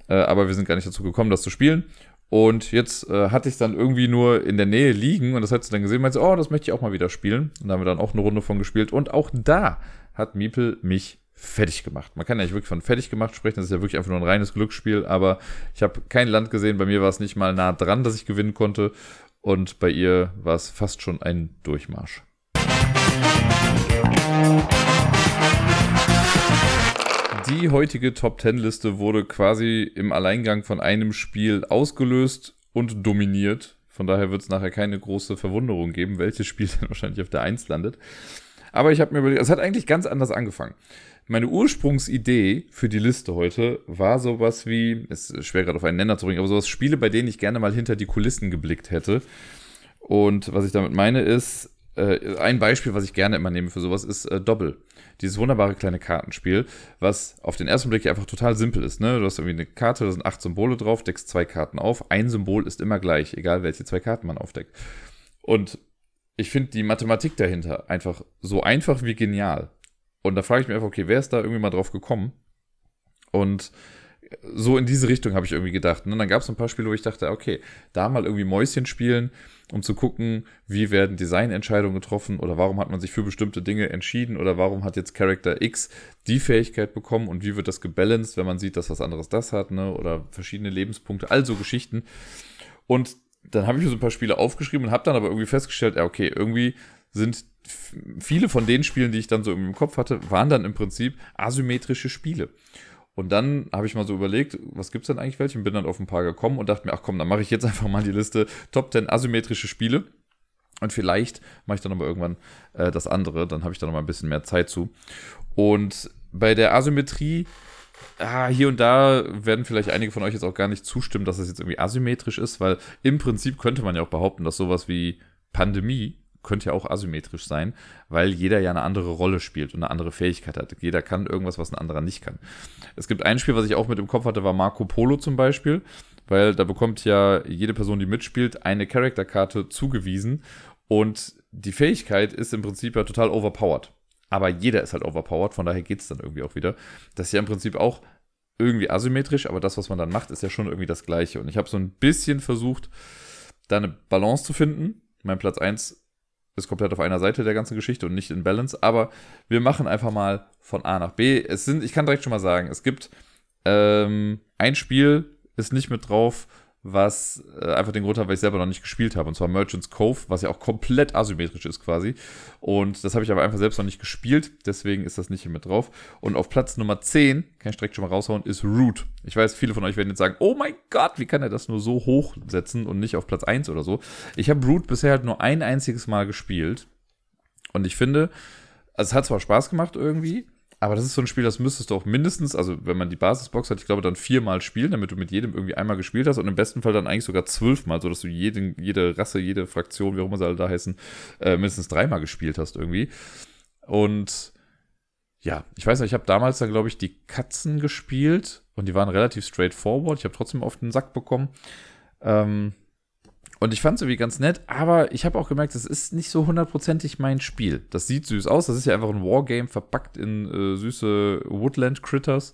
Äh, aber wir sind gar nicht dazu gekommen, das zu spielen. Und jetzt äh, hatte ich es dann irgendwie nur in der Nähe liegen und das hat sie dann gesehen, meinte, oh, das möchte ich auch mal wieder spielen. Und da haben wir dann auch eine Runde von gespielt. Und auch da hat Miepel mich fertig gemacht. Man kann ja nicht wirklich von fertig gemacht sprechen, das ist ja wirklich einfach nur ein reines Glücksspiel, aber ich habe kein Land gesehen, bei mir war es nicht mal nah dran, dass ich gewinnen konnte und bei ihr war es fast schon ein Durchmarsch. Die heutige Top 10 Liste wurde quasi im Alleingang von einem Spiel ausgelöst und dominiert. Von daher wird es nachher keine große Verwunderung geben, welches Spiel dann wahrscheinlich auf der 1 landet. Aber ich habe mir überlegt, es hat eigentlich ganz anders angefangen. Meine Ursprungsidee für die Liste heute war sowas wie, es ist schwer gerade auf einen Nenner zu bringen, aber sowas Spiele, bei denen ich gerne mal hinter die Kulissen geblickt hätte. Und was ich damit meine ist, äh, ein Beispiel, was ich gerne immer nehme für sowas, ist äh, Doppel. Dieses wunderbare kleine Kartenspiel, was auf den ersten Blick einfach total simpel ist. Ne? Du hast irgendwie eine Karte, da sind acht Symbole drauf, deckst zwei Karten auf. Ein Symbol ist immer gleich, egal welche zwei Karten man aufdeckt. Und ich finde die Mathematik dahinter einfach so einfach wie genial. Und da frage ich mich einfach, okay, wer ist da irgendwie mal drauf gekommen? Und so in diese Richtung habe ich irgendwie gedacht. Und dann gab es ein paar Spiele, wo ich dachte, okay, da mal irgendwie Mäuschen spielen, um zu gucken, wie werden Designentscheidungen getroffen oder warum hat man sich für bestimmte Dinge entschieden oder warum hat jetzt Character X die Fähigkeit bekommen und wie wird das gebalanced, wenn man sieht, dass was anderes das hat, ne? Oder verschiedene Lebenspunkte, also Geschichten. Und dann habe ich mir so ein paar Spiele aufgeschrieben und habe dann aber irgendwie festgestellt, ja, okay, irgendwie sind viele von den Spielen, die ich dann so im Kopf hatte, waren dann im Prinzip asymmetrische Spiele. Und dann habe ich mal so überlegt, was gibt es denn eigentlich welche? Und bin dann auf ein paar gekommen und dachte mir, ach komm, dann mache ich jetzt einfach mal die Liste Top 10 asymmetrische Spiele. Und vielleicht mache ich dann aber irgendwann äh, das andere, dann habe ich da noch mal ein bisschen mehr Zeit zu. Und bei der Asymmetrie, ah, hier und da werden vielleicht einige von euch jetzt auch gar nicht zustimmen, dass es jetzt irgendwie asymmetrisch ist, weil im Prinzip könnte man ja auch behaupten, dass sowas wie Pandemie könnte ja auch asymmetrisch sein, weil jeder ja eine andere Rolle spielt und eine andere Fähigkeit hat. Jeder kann irgendwas, was ein anderer nicht kann. Es gibt ein Spiel, was ich auch mit im Kopf hatte, war Marco Polo zum Beispiel, weil da bekommt ja jede Person, die mitspielt, eine Charakterkarte zugewiesen und die Fähigkeit ist im Prinzip ja total overpowered. Aber jeder ist halt overpowered, von daher geht es dann irgendwie auch wieder. Das ist ja im Prinzip auch irgendwie asymmetrisch, aber das, was man dann macht, ist ja schon irgendwie das Gleiche. Und ich habe so ein bisschen versucht, da eine Balance zu finden. Mein Platz 1 ist komplett auf einer Seite der ganzen Geschichte und nicht in Balance. Aber wir machen einfach mal von A nach B. Es sind, ich kann direkt schon mal sagen, es gibt ähm, ein Spiel, ist nicht mit drauf, was äh, einfach den Grund hat, weil ich selber noch nicht gespielt habe. Und zwar Merchant's Cove, was ja auch komplett asymmetrisch ist quasi. Und das habe ich aber einfach selbst noch nicht gespielt. Deswegen ist das nicht hier mit drauf. Und auf Platz Nummer 10, kann ich direkt schon mal raushauen, ist Root. Ich weiß, viele von euch werden jetzt sagen, oh mein Gott, wie kann er das nur so hochsetzen und nicht auf Platz 1 oder so. Ich habe Root bisher halt nur ein einziges Mal gespielt. Und ich finde, also es hat zwar Spaß gemacht irgendwie, aber das ist so ein Spiel, das müsstest du auch mindestens, also wenn man die Basisbox hat, ich glaube, dann viermal spielen, damit du mit jedem irgendwie einmal gespielt hast und im besten Fall dann eigentlich sogar zwölfmal, sodass du jeden, jede Rasse, jede Fraktion, wie auch immer sie alle da heißen, äh, mindestens dreimal gespielt hast irgendwie. Und ja, ich weiß nicht, ich habe damals dann, glaube ich, die Katzen gespielt und die waren relativ straightforward. Ich habe trotzdem auf den Sack bekommen. Ähm, und ich fand es irgendwie ganz nett, aber ich habe auch gemerkt, es ist nicht so hundertprozentig mein Spiel. Das sieht süß aus, das ist ja einfach ein Wargame verpackt in äh, süße Woodland-Critters.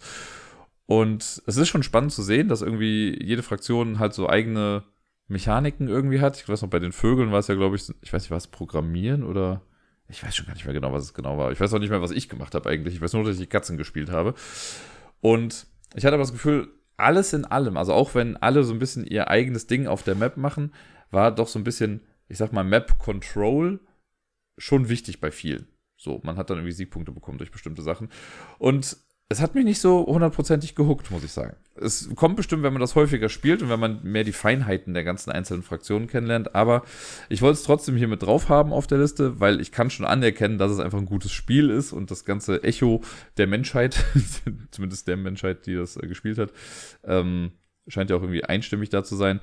Und es ist schon spannend zu sehen, dass irgendwie jede Fraktion halt so eigene Mechaniken irgendwie hat. Ich weiß noch, bei den Vögeln war es ja, glaube ich, ich weiß nicht, was Programmieren oder ich weiß schon gar nicht mehr genau, was es genau war. Ich weiß auch nicht mehr, was ich gemacht habe eigentlich. Ich weiß nur, dass ich die Katzen gespielt habe. Und ich hatte aber das Gefühl, alles in allem, also auch wenn alle so ein bisschen ihr eigenes Ding auf der Map machen, war doch so ein bisschen, ich sag mal, Map Control schon wichtig bei vielen. So, man hat dann irgendwie Siegpunkte bekommen durch bestimmte Sachen. Und es hat mich nicht so hundertprozentig gehuckt, muss ich sagen. Es kommt bestimmt, wenn man das häufiger spielt und wenn man mehr die Feinheiten der ganzen einzelnen Fraktionen kennenlernt. Aber ich wollte es trotzdem hier mit drauf haben auf der Liste, weil ich kann schon anerkennen, dass es einfach ein gutes Spiel ist und das ganze Echo der Menschheit, zumindest der Menschheit, die das äh, gespielt hat, ähm, scheint ja auch irgendwie einstimmig da zu sein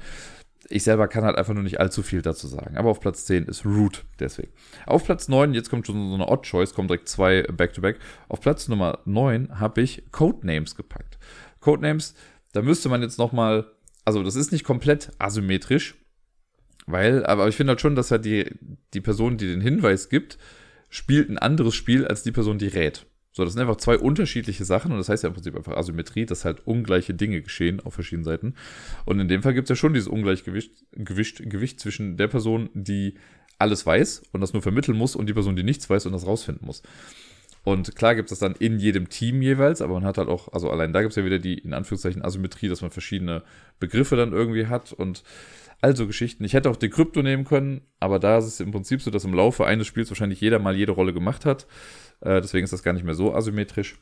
ich selber kann halt einfach nur nicht allzu viel dazu sagen. Aber auf Platz 10 ist Root, deswegen. Auf Platz 9, jetzt kommt schon so eine Odd Choice, kommen direkt zwei Back-to-Back. -back. Auf Platz Nummer 9 habe ich Codenames gepackt. Codenames, da müsste man jetzt nochmal, also das ist nicht komplett asymmetrisch, weil, aber ich finde halt schon, dass ja die, die Person, die den Hinweis gibt, spielt ein anderes Spiel als die Person, die rät. So, das sind einfach zwei unterschiedliche Sachen und das heißt ja im Prinzip einfach Asymmetrie, dass halt ungleiche Dinge geschehen auf verschiedenen Seiten. Und in dem Fall gibt es ja schon dieses Ungleichgewicht Gewicht, Gewicht zwischen der Person, die alles weiß und das nur vermitteln muss und die Person, die nichts weiß und das rausfinden muss. Und klar gibt es das dann in jedem Team jeweils, aber man hat halt auch, also allein da gibt es ja wieder die in Anführungszeichen Asymmetrie, dass man verschiedene Begriffe dann irgendwie hat und also Geschichten. Ich hätte auch die Krypto nehmen können, aber da ist es im Prinzip so, dass im Laufe eines Spiels wahrscheinlich jeder mal jede Rolle gemacht hat. Äh, deswegen ist das gar nicht mehr so asymmetrisch.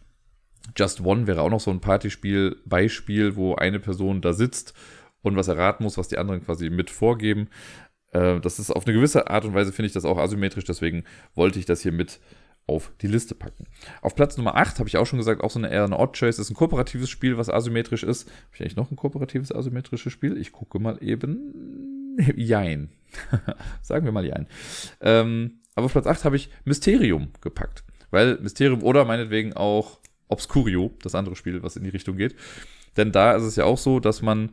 Just One wäre auch noch so ein Partyspiel, Beispiel, wo eine Person da sitzt und was erraten muss, was die anderen quasi mit vorgeben. Äh, das ist auf eine gewisse Art und Weise, finde ich das auch asymmetrisch, deswegen wollte ich das hier mit auf die Liste packen. Auf Platz Nummer 8 habe ich auch schon gesagt, auch so eine eher eine Odd Choice, ist ein kooperatives Spiel, was asymmetrisch ist. Habe ich eigentlich noch ein kooperatives asymmetrisches Spiel? Ich gucke mal eben. Jein. Sagen wir mal Jein. Ähm, aber auf Platz 8 habe ich Mysterium gepackt. Weil Mysterium oder meinetwegen auch Obscurio, das andere Spiel, was in die Richtung geht. Denn da ist es ja auch so, dass man,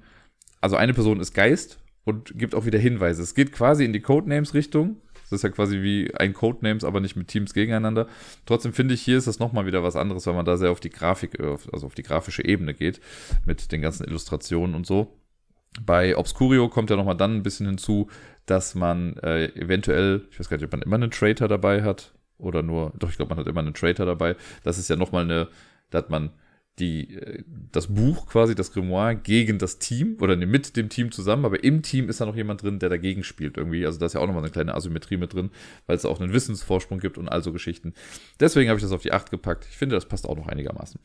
also eine Person ist Geist und gibt auch wieder Hinweise. Es geht quasi in die Codenames-Richtung. Das ist ja quasi wie ein Codenames, aber nicht mit Teams gegeneinander. Trotzdem finde ich, hier ist das nochmal wieder was anderes, weil man da sehr auf die Grafik, äh, also auf die grafische Ebene geht, mit den ganzen Illustrationen und so. Bei Obscurio kommt ja nochmal dann ein bisschen hinzu, dass man äh, eventuell, ich weiß gar nicht, ob man immer einen Traitor dabei hat oder nur, doch, ich glaube, man hat immer einen Traitor dabei. Das ist ja nochmal eine, da hat man die, äh, das Buch quasi, das Grimoire gegen das Team oder ne, mit dem Team zusammen, aber im Team ist da noch jemand drin, der dagegen spielt irgendwie. Also da ist ja auch nochmal eine kleine Asymmetrie mit drin, weil es auch einen Wissensvorsprung gibt und also Geschichten. Deswegen habe ich das auf die 8 gepackt. Ich finde, das passt auch noch einigermaßen.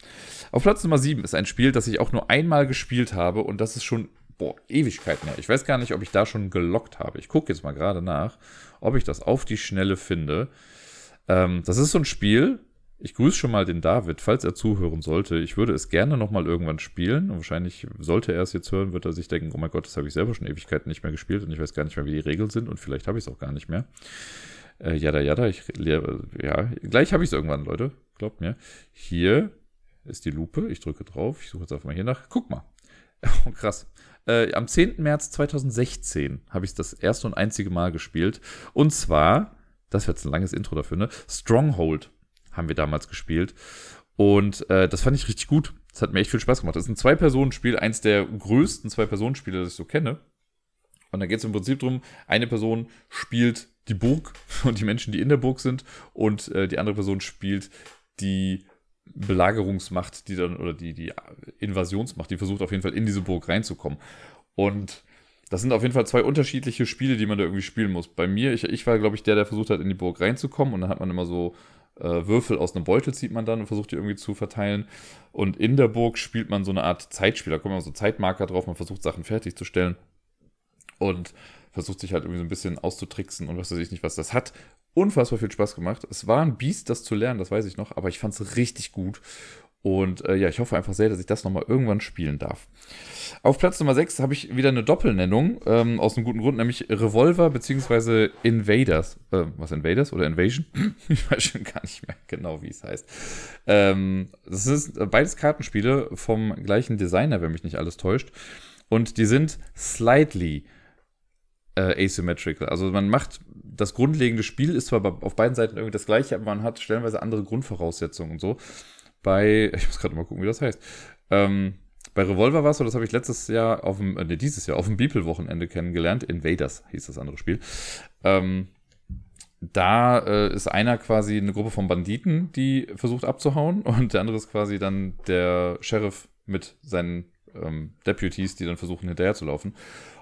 Auf Platz Nummer 7 ist ein Spiel, das ich auch nur einmal gespielt habe und das ist schon, boah, Ewigkeiten her. Ich weiß gar nicht, ob ich da schon gelockt habe. Ich gucke jetzt mal gerade nach, ob ich das auf die Schnelle finde. Ähm, das ist so ein Spiel, ich grüße schon mal den David, falls er zuhören sollte. Ich würde es gerne nochmal irgendwann spielen. Und wahrscheinlich sollte er es jetzt hören, wird er sich denken, oh mein Gott, das habe ich selber schon Ewigkeiten nicht mehr gespielt und ich weiß gar nicht mehr, wie die Regeln sind und vielleicht habe ich es auch gar nicht mehr. Äh, jada, jada, ich ja, gleich habe ich es irgendwann, Leute. Glaubt mir. Hier ist die Lupe. Ich drücke drauf. Ich suche jetzt einfach mal hier nach. Guck mal. Oh, krass. Äh, am 10. März 2016 habe ich es das erste und einzige Mal gespielt. Und zwar, das wird jetzt ein langes Intro dafür, ne? Stronghold haben wir damals gespielt. Und äh, das fand ich richtig gut. Das hat mir echt viel Spaß gemacht. Das ist ein Zwei-Personen-Spiel, eins der größten Zwei-Personen-Spiele, das ich so kenne. Und da geht es im Prinzip darum, eine Person spielt die Burg und die Menschen, die in der Burg sind, und äh, die andere Person spielt die Belagerungsmacht, die dann, oder die, die Invasionsmacht, die versucht auf jeden Fall in diese Burg reinzukommen. Und das sind auf jeden Fall zwei unterschiedliche Spiele, die man da irgendwie spielen muss. Bei mir, ich, ich war, glaube ich, der, der versucht hat, in die Burg reinzukommen. Und dann hat man immer so äh, Würfel aus einem Beutel zieht man dann und versucht die irgendwie zu verteilen. Und in der Burg spielt man so eine Art Zeitspiel. Da kommen immer so Zeitmarker drauf, man versucht Sachen fertigzustellen und versucht sich halt irgendwie so ein bisschen auszutricksen und was weiß ich nicht, was das hat. Unfassbar viel Spaß gemacht. Es war ein Biest, das zu lernen, das weiß ich noch, aber ich fand es richtig gut. Und äh, ja, ich hoffe einfach sehr, dass ich das nochmal irgendwann spielen darf. Auf Platz Nummer 6 habe ich wieder eine Doppelnennung, ähm, aus einem guten Grund, nämlich Revolver bzw. Invaders. Äh, was, Invaders oder Invasion? ich weiß schon gar nicht mehr genau, wie es heißt. Ähm, das sind beides Kartenspiele vom gleichen Designer, wenn mich nicht alles täuscht. Und die sind slightly äh, asymmetrical. Also man macht das grundlegende Spiel ist zwar auf beiden Seiten irgendwie das gleiche, aber man hat stellenweise andere Grundvoraussetzungen und so bei, ich muss gerade mal gucken, wie das heißt. Ähm, bei Revolver war es so, das habe ich letztes Jahr auf dem, nee, dieses Jahr auf dem Beeple-Wochenende kennengelernt. Invaders hieß das andere Spiel. Ähm, da äh, ist einer quasi eine Gruppe von Banditen, die versucht abzuhauen, und der andere ist quasi dann der Sheriff mit seinen ähm, Deputies, die dann versuchen hinterherzulaufen.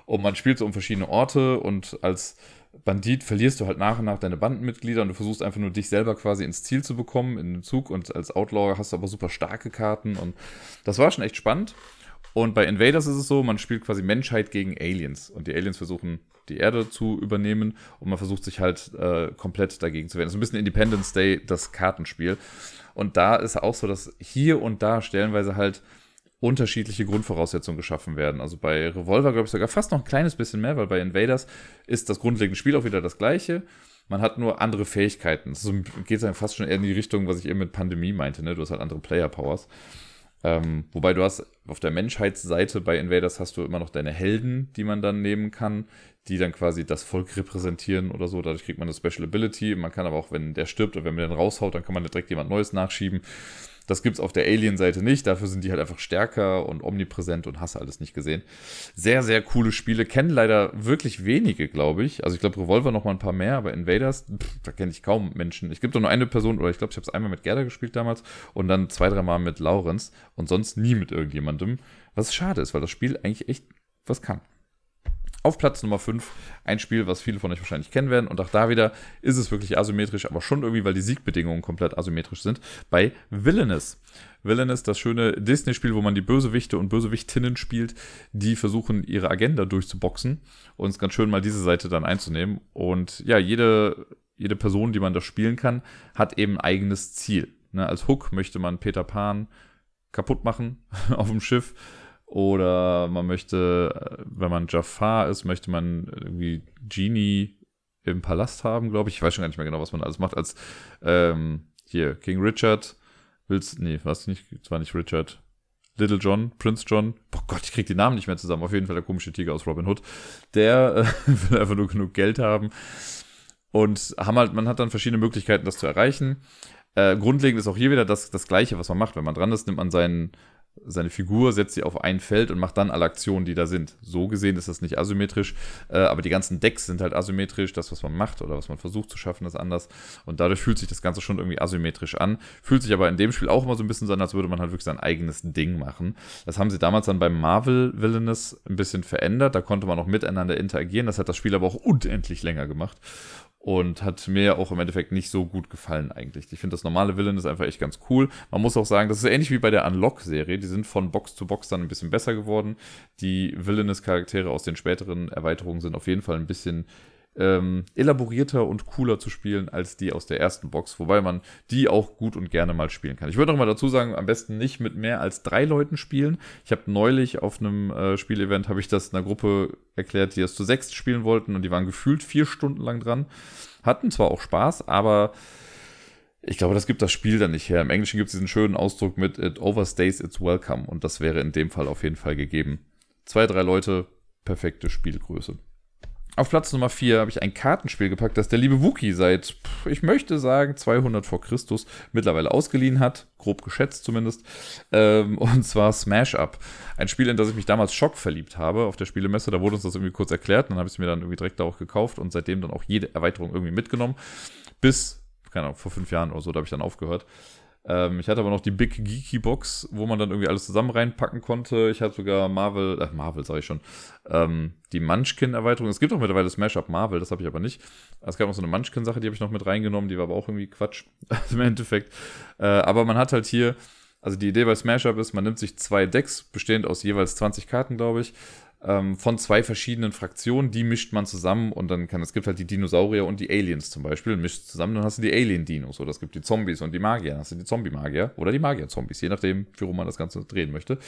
Und man spielt so um verschiedene Orte und als Bandit verlierst du halt nach und nach deine Bandenmitglieder und du versuchst einfach nur dich selber quasi ins Ziel zu bekommen in den Zug und als Outlaw hast du aber super starke Karten und das war schon echt spannend. Und bei Invaders ist es so, man spielt quasi Menschheit gegen Aliens und die Aliens versuchen die Erde zu übernehmen und man versucht sich halt äh, komplett dagegen zu wehren. So ein bisschen Independence Day, das Kartenspiel. Und da ist auch so, dass hier und da stellenweise halt unterschiedliche Grundvoraussetzungen geschaffen werden. Also bei Revolver, glaube ich, sogar fast noch ein kleines bisschen mehr, weil bei Invaders ist das grundlegende Spiel auch wieder das gleiche. Man hat nur andere Fähigkeiten. Es geht dann fast schon eher in die Richtung, was ich eben mit Pandemie meinte. Ne? Du hast halt andere Player-Powers. Ähm, wobei du hast auf der Menschheitsseite bei Invaders hast du immer noch deine Helden, die man dann nehmen kann, die dann quasi das Volk repräsentieren oder so. Dadurch kriegt man eine Special Ability. Man kann aber auch, wenn der stirbt oder wenn man den raushaut, dann kann man direkt jemand Neues nachschieben. Das gibt es auf der Alien-Seite nicht. Dafür sind die halt einfach stärker und omnipräsent und hast alles nicht gesehen. Sehr, sehr coole Spiele. Kennen leider wirklich wenige, glaube ich. Also ich glaube Revolver noch mal ein paar mehr, aber Invaders, pff, da kenne ich kaum Menschen. Ich gibt doch nur eine Person, oder ich glaube, ich habe es einmal mit Gerda gespielt damals und dann zwei, dreimal mit Laurenz und sonst nie mit irgendjemandem. Was schade ist, weil das Spiel eigentlich echt was kann. Auf Platz Nummer 5 ein Spiel, was viele von euch wahrscheinlich kennen werden. Und auch da wieder ist es wirklich asymmetrisch, aber schon irgendwie, weil die Siegbedingungen komplett asymmetrisch sind. Bei Villainous. Villainous, das schöne Disney-Spiel, wo man die Bösewichte und Bösewichtinnen spielt, die versuchen, ihre Agenda durchzuboxen. Und es ganz schön, mal diese Seite dann einzunehmen. Und ja, jede, jede Person, die man da spielen kann, hat eben ein eigenes Ziel. Ne, als Hook möchte man Peter Pan kaputt machen auf dem Schiff oder man möchte, äh, wenn man Jafar ist, möchte man irgendwie Genie im Palast haben, glaube ich. Ich weiß schon gar nicht mehr genau, was man alles macht. Als ähm, hier, King Richard, willst, nee, was nicht, zwar nicht Richard, Little John, Prince John, boah Gott, ich krieg die Namen nicht mehr zusammen. Auf jeden Fall der komische Tiger aus Robin Hood. Der äh, will einfach nur genug Geld haben. Und haben halt, man hat dann verschiedene Möglichkeiten, das zu erreichen. Äh, grundlegend ist auch hier wieder das, das Gleiche, was man macht. Wenn man dran ist, nimmt man seinen seine Figur, setzt sie auf ein Feld und macht dann alle Aktionen, die da sind. So gesehen ist das nicht asymmetrisch, äh, aber die ganzen Decks sind halt asymmetrisch. Das, was man macht oder was man versucht zu schaffen, ist anders. Und dadurch fühlt sich das Ganze schon irgendwie asymmetrisch an. Fühlt sich aber in dem Spiel auch immer so ein bisschen so an, als würde man halt wirklich sein eigenes Ding machen. Das haben sie damals dann beim Marvel Villainous ein bisschen verändert. Da konnte man auch miteinander interagieren. Das hat das Spiel aber auch unendlich länger gemacht und hat mir auch im Endeffekt nicht so gut gefallen eigentlich. Ich finde das normale Villain ist einfach echt ganz cool. Man muss auch sagen, das ist ähnlich wie bei der Unlock-Serie. Die sind von Box zu Box dann ein bisschen besser geworden. Die Villainous-Charaktere aus den späteren Erweiterungen sind auf jeden Fall ein bisschen ähm, elaborierter und cooler zu spielen als die aus der ersten Box, wobei man die auch gut und gerne mal spielen kann. Ich würde noch mal dazu sagen, am besten nicht mit mehr als drei Leuten spielen. Ich habe neulich auf einem äh, Spielevent habe ich das einer Gruppe erklärt, die das zu sechs spielen wollten und die waren gefühlt vier Stunden lang dran. Hatten zwar auch Spaß, aber ich glaube, das gibt das Spiel dann nicht her. Im Englischen gibt es diesen schönen Ausdruck mit It overstays its welcome und das wäre in dem Fall auf jeden Fall gegeben. Zwei, drei Leute, perfekte Spielgröße. Auf Platz Nummer 4 habe ich ein Kartenspiel gepackt, das der liebe Wookie seit, ich möchte sagen, 200 vor Christus mittlerweile ausgeliehen hat. Grob geschätzt zumindest. Ähm, und zwar Smash Up. Ein Spiel, in das ich mich damals Schock verliebt habe auf der Spielemesse. Da wurde uns das irgendwie kurz erklärt. Dann habe ich es mir dann irgendwie direkt auch gekauft und seitdem dann auch jede Erweiterung irgendwie mitgenommen. Bis, keine Ahnung, vor fünf Jahren oder so, da habe ich dann aufgehört. Ähm, ich hatte aber noch die Big Geeky Box, wo man dann irgendwie alles zusammen reinpacken konnte. Ich hatte sogar Marvel, äh, Marvel sage ich schon, ähm, die Munchkin-Erweiterung. Es gibt auch mittlerweile Smash Up Marvel, das habe ich aber nicht. Es gab noch so eine Munchkin-Sache, die habe ich noch mit reingenommen, die war aber auch irgendwie Quatsch im Endeffekt. Äh, aber man hat halt hier, also die Idee bei Smash Up ist, man nimmt sich zwei Decks, bestehend aus jeweils 20 Karten, glaube ich, ähm, von zwei verschiedenen Fraktionen, die mischt man zusammen und dann kann, es gibt halt die Dinosaurier und die Aliens zum Beispiel, mischt zusammen, dann hast du die Alien-Dinos oder es gibt die Zombies und die Magier, dann hast du die Zombie-Magier oder die Magier-Zombies, je nachdem, worum man das Ganze drehen möchte.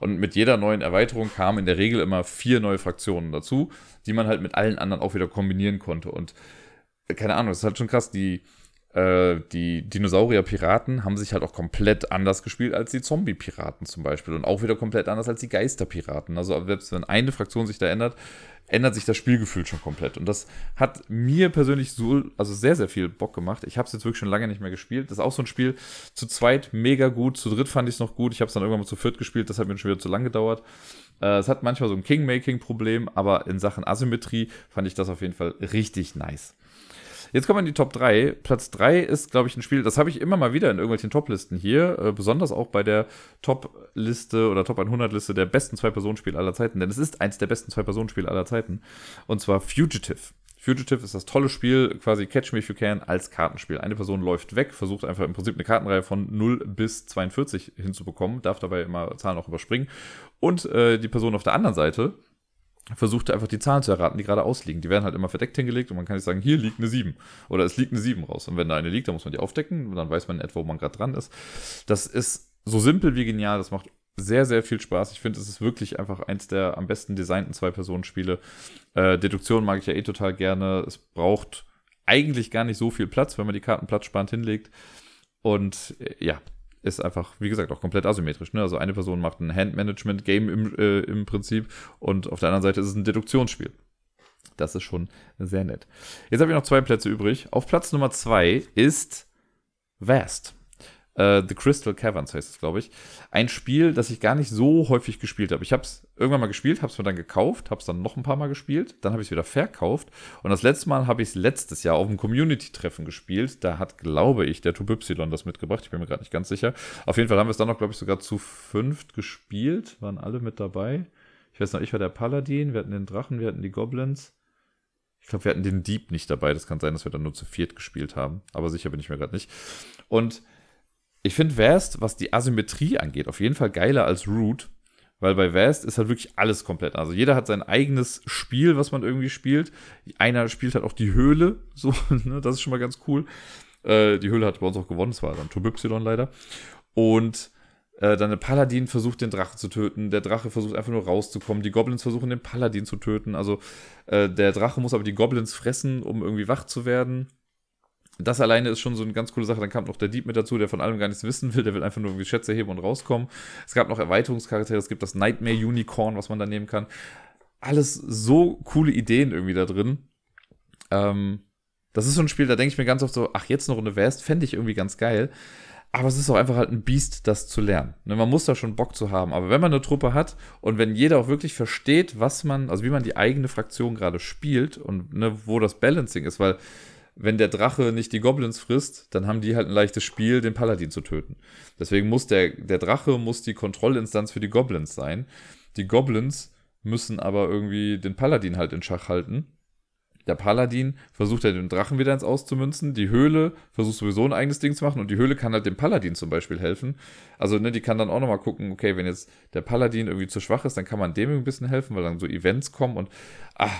Und mit jeder neuen Erweiterung kamen in der Regel immer vier neue Fraktionen dazu, die man halt mit allen anderen auch wieder kombinieren konnte und äh, keine Ahnung, das ist halt schon krass, die äh, die Dinosaurier-Piraten haben sich halt auch komplett anders gespielt als die Zombie-Piraten zum Beispiel und auch wieder komplett anders als die Geister-Piraten. Also selbst wenn eine Fraktion sich da ändert, ändert sich das Spielgefühl schon komplett. Und das hat mir persönlich so, also sehr, sehr viel Bock gemacht. Ich habe es jetzt wirklich schon lange nicht mehr gespielt. Das ist auch so ein Spiel, zu zweit mega gut, zu dritt fand ich es noch gut. Ich habe es dann irgendwann mal zu viert gespielt, das hat mir schon wieder zu lang gedauert. Äh, es hat manchmal so ein King-Making-Problem, aber in Sachen Asymmetrie fand ich das auf jeden Fall richtig nice. Jetzt kommen wir in die Top 3. Platz 3 ist, glaube ich, ein Spiel, das habe ich immer mal wieder in irgendwelchen Top-Listen hier, äh, besonders auch bei der Top-Liste oder Top 100-Liste der besten Zwei-Personen-Spiele aller Zeiten, denn es ist eins der besten Zwei-Personen-Spiele aller Zeiten. Und zwar Fugitive. Fugitive ist das tolle Spiel, quasi Catch Me If You Can als Kartenspiel. Eine Person läuft weg, versucht einfach im Prinzip eine Kartenreihe von 0 bis 42 hinzubekommen, darf dabei immer Zahlen auch überspringen. Und äh, die Person auf der anderen Seite versucht einfach die Zahlen zu erraten, die gerade ausliegen. Die werden halt immer verdeckt hingelegt und man kann nicht sagen, hier liegt eine 7 oder es liegt eine 7 raus. Und wenn da eine liegt, dann muss man die aufdecken und dann weiß man in etwa, wo man gerade dran ist. Das ist so simpel wie genial, das macht sehr, sehr viel Spaß. Ich finde, es ist wirklich einfach eins der am besten designten Zwei-Personen-Spiele. Äh, Deduktion mag ich ja eh total gerne. Es braucht eigentlich gar nicht so viel Platz, wenn man die Karten platzsparend hinlegt. Und äh, ja, ist einfach, wie gesagt, auch komplett asymmetrisch. Ne? Also eine Person macht ein Handmanagement-Game im, äh, im Prinzip und auf der anderen Seite ist es ein Deduktionsspiel. Das ist schon sehr nett. Jetzt habe ich noch zwei Plätze übrig. Auf Platz Nummer zwei ist Vast. Uh, The Crystal Caverns heißt es, glaube ich. Ein Spiel, das ich gar nicht so häufig gespielt habe. Ich habe es irgendwann mal gespielt, habe es mir dann gekauft, habe es dann noch ein paar Mal gespielt, dann habe ich es wieder verkauft und das letzte Mal habe ich es letztes Jahr auf einem Community-Treffen gespielt. Da hat, glaube ich, der Tubypsilon das mitgebracht. Ich bin mir gerade nicht ganz sicher. Auf jeden Fall haben wir es dann noch, glaube ich, sogar zu fünft gespielt. Waren alle mit dabei. Ich weiß noch, ich war der Paladin, wir hatten den Drachen, wir hatten die Goblins. Ich glaube, wir hatten den Dieb nicht dabei. Das kann sein, dass wir dann nur zu viert gespielt haben. Aber sicher bin ich mir gerade nicht. Und ich finde Vast, was die Asymmetrie angeht, auf jeden Fall geiler als Root. Weil bei Vast ist halt wirklich alles komplett. Also jeder hat sein eigenes Spiel, was man irgendwie spielt. Einer spielt halt auch die Höhle. So, ne, das ist schon mal ganz cool. Äh, die Höhle hat bei uns auch gewonnen. Das war dann Turbo Y leider. Und äh, dann der Paladin versucht, den Drachen zu töten. Der Drache versucht einfach nur rauszukommen. Die Goblins versuchen, den Paladin zu töten. Also äh, der Drache muss aber die Goblins fressen, um irgendwie wach zu werden. Das alleine ist schon so eine ganz coole Sache. Dann kam noch der Dieb mit dazu, der von allem gar nichts wissen will. Der will einfach nur irgendwie Schätze heben und rauskommen. Es gab noch Erweiterungscharaktere. Es gibt das Nightmare Unicorn, was man da nehmen kann. Alles so coole Ideen irgendwie da drin. Ähm, das ist so ein Spiel, da denke ich mir ganz oft so, ach, jetzt eine Runde West, fände ich irgendwie ganz geil. Aber es ist auch einfach halt ein Biest, das zu lernen. Ne, man muss da schon Bock zu haben. Aber wenn man eine Truppe hat und wenn jeder auch wirklich versteht, was man, also wie man die eigene Fraktion gerade spielt und ne, wo das Balancing ist, weil wenn der Drache nicht die Goblins frisst, dann haben die halt ein leichtes Spiel, den Paladin zu töten. Deswegen muss der, der Drache muss die Kontrollinstanz für die Goblins sein. Die Goblins müssen aber irgendwie den Paladin halt in Schach halten. Der Paladin versucht ja den Drachen wieder ins Auszumünzen. Die Höhle versucht sowieso ein eigenes Ding zu machen und die Höhle kann halt dem Paladin zum Beispiel helfen. Also, ne, die kann dann auch nochmal gucken, okay, wenn jetzt der Paladin irgendwie zu schwach ist, dann kann man dem ein bisschen helfen, weil dann so Events kommen und, ah,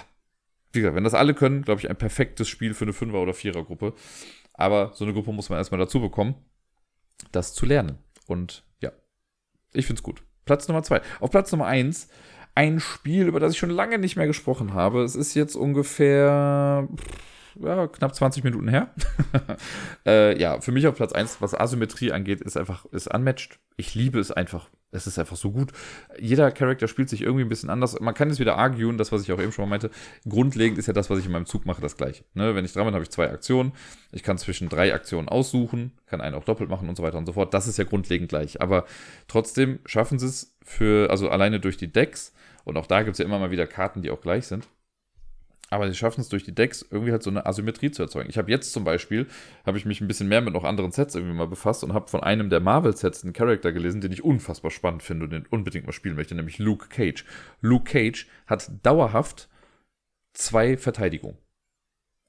wie gesagt, wenn das alle können, glaube ich, ein perfektes Spiel für eine Fünfer- oder Vierer-Gruppe. Aber so eine Gruppe muss man erstmal dazu bekommen, das zu lernen. Und ja, ich finde es gut. Platz Nummer zwei. Auf Platz Nummer eins ein Spiel, über das ich schon lange nicht mehr gesprochen habe. Es ist jetzt ungefähr ja, knapp 20 Minuten her. äh, ja, für mich auf Platz 1, was Asymmetrie angeht, ist einfach, ist unmatched. Ich liebe es einfach. Es ist einfach so gut. Jeder Charakter spielt sich irgendwie ein bisschen anders. Man kann es wieder arguen, das, was ich auch eben schon mal meinte. Grundlegend ist ja das, was ich in meinem Zug mache, das gleiche. Ne? Wenn ich dran bin, habe ich zwei Aktionen. Ich kann zwischen drei Aktionen aussuchen, kann einen auch doppelt machen und so weiter und so fort. Das ist ja grundlegend gleich. Aber trotzdem schaffen sie es für, also alleine durch die Decks, und auch da gibt es ja immer mal wieder Karten, die auch gleich sind. Aber sie schaffen es durch die Decks irgendwie halt so eine Asymmetrie zu erzeugen. Ich habe jetzt zum Beispiel, habe ich mich ein bisschen mehr mit noch anderen Sets irgendwie mal befasst und habe von einem der Marvel-Sets einen Charakter gelesen, den ich unfassbar spannend finde und den unbedingt mal spielen möchte, nämlich Luke Cage. Luke Cage hat dauerhaft zwei Verteidigungen.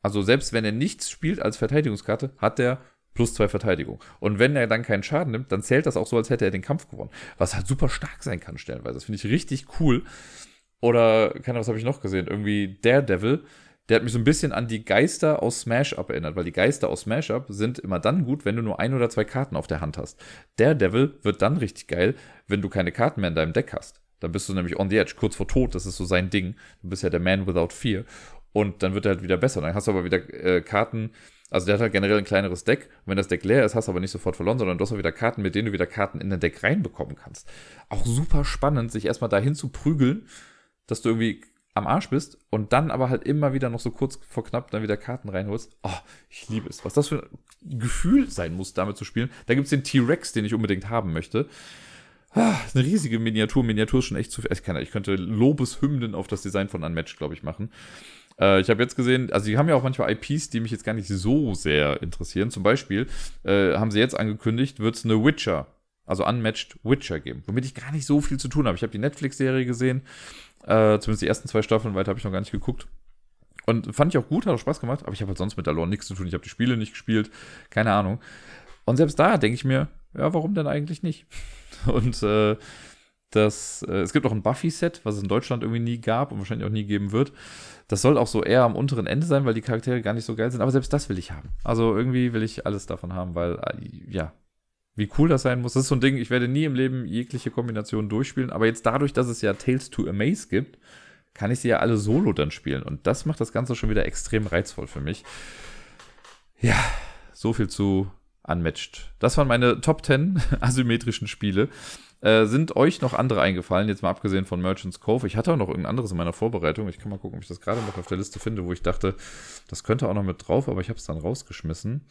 Also selbst wenn er nichts spielt als Verteidigungskarte, hat er plus zwei Verteidigung. Und wenn er dann keinen Schaden nimmt, dann zählt das auch so, als hätte er den Kampf gewonnen. Was halt super stark sein kann, stellenweise. Das finde ich richtig cool. Oder, keine Ahnung, was habe ich noch gesehen? Irgendwie Daredevil. Der hat mich so ein bisschen an die Geister aus Smash Up erinnert, weil die Geister aus Smash Up sind immer dann gut, wenn du nur ein oder zwei Karten auf der Hand hast. Daredevil wird dann richtig geil, wenn du keine Karten mehr in deinem Deck hast. Dann bist du nämlich on the edge, kurz vor Tod, das ist so sein Ding. Du bist ja der Man without fear. Und dann wird er halt wieder besser. Dann hast du aber wieder äh, Karten, also der hat halt generell ein kleineres Deck. Und wenn das Deck leer ist, hast du aber nicht sofort verloren, sondern du hast auch wieder Karten, mit denen du wieder Karten in dein Deck reinbekommen kannst. Auch super spannend, sich erstmal dahin zu prügeln, dass du irgendwie am Arsch bist und dann aber halt immer wieder noch so kurz vor knapp dann wieder Karten reinholst. Oh, ich liebe es. Was das für ein Gefühl sein muss, damit zu spielen. Da gibt es den T-Rex, den ich unbedingt haben möchte. Ah, eine riesige Miniatur. Miniatur ist schon echt zu viel. Ich, könnte Lobeshymnen auf das Design von Unmatched, glaube ich, machen. Äh, ich habe jetzt gesehen, also die haben ja auch manchmal IPs, die mich jetzt gar nicht so sehr interessieren. Zum Beispiel äh, haben sie jetzt angekündigt, wird es eine Witcher, also Unmatched Witcher geben, womit ich gar nicht so viel zu tun habe. Ich habe die Netflix-Serie gesehen, äh, zumindest die ersten zwei Staffeln, weiter habe ich noch gar nicht geguckt. Und fand ich auch gut, hat auch Spaß gemacht, aber ich habe halt sonst mit der nichts zu tun. Ich habe die Spiele nicht gespielt, keine Ahnung. Und selbst da denke ich mir, ja, warum denn eigentlich nicht? Und äh, das, äh, es gibt auch ein Buffy-Set, was es in Deutschland irgendwie nie gab und wahrscheinlich auch nie geben wird. Das soll auch so eher am unteren Ende sein, weil die Charaktere gar nicht so geil sind. Aber selbst das will ich haben. Also irgendwie will ich alles davon haben, weil, äh, ja, wie cool das sein muss. Das ist so ein Ding, ich werde nie im Leben jegliche Kombinationen durchspielen. Aber jetzt dadurch, dass es ja Tales to Amaze gibt, kann ich sie ja alle solo dann spielen. Und das macht das Ganze schon wieder extrem reizvoll für mich. Ja, so viel zu Unmatched. Das waren meine Top 10 asymmetrischen Spiele. Äh, sind euch noch andere eingefallen, jetzt mal abgesehen von Merchants Cove? Ich hatte auch noch irgendein anderes in meiner Vorbereitung. Ich kann mal gucken, ob ich das gerade noch auf der Liste finde, wo ich dachte, das könnte auch noch mit drauf, aber ich habe es dann rausgeschmissen.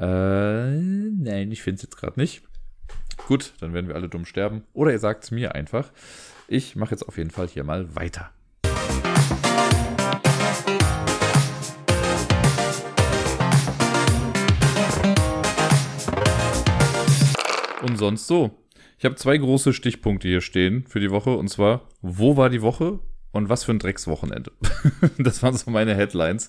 Äh, nein, ich finde es jetzt gerade nicht. Gut, dann werden wir alle dumm sterben. Oder ihr sagt es mir einfach. Ich mache jetzt auf jeden Fall hier mal weiter. Und sonst so. Ich habe zwei große Stichpunkte hier stehen für die Woche. Und zwar, wo war die Woche und was für ein Dreckswochenende. das waren so meine Headlines,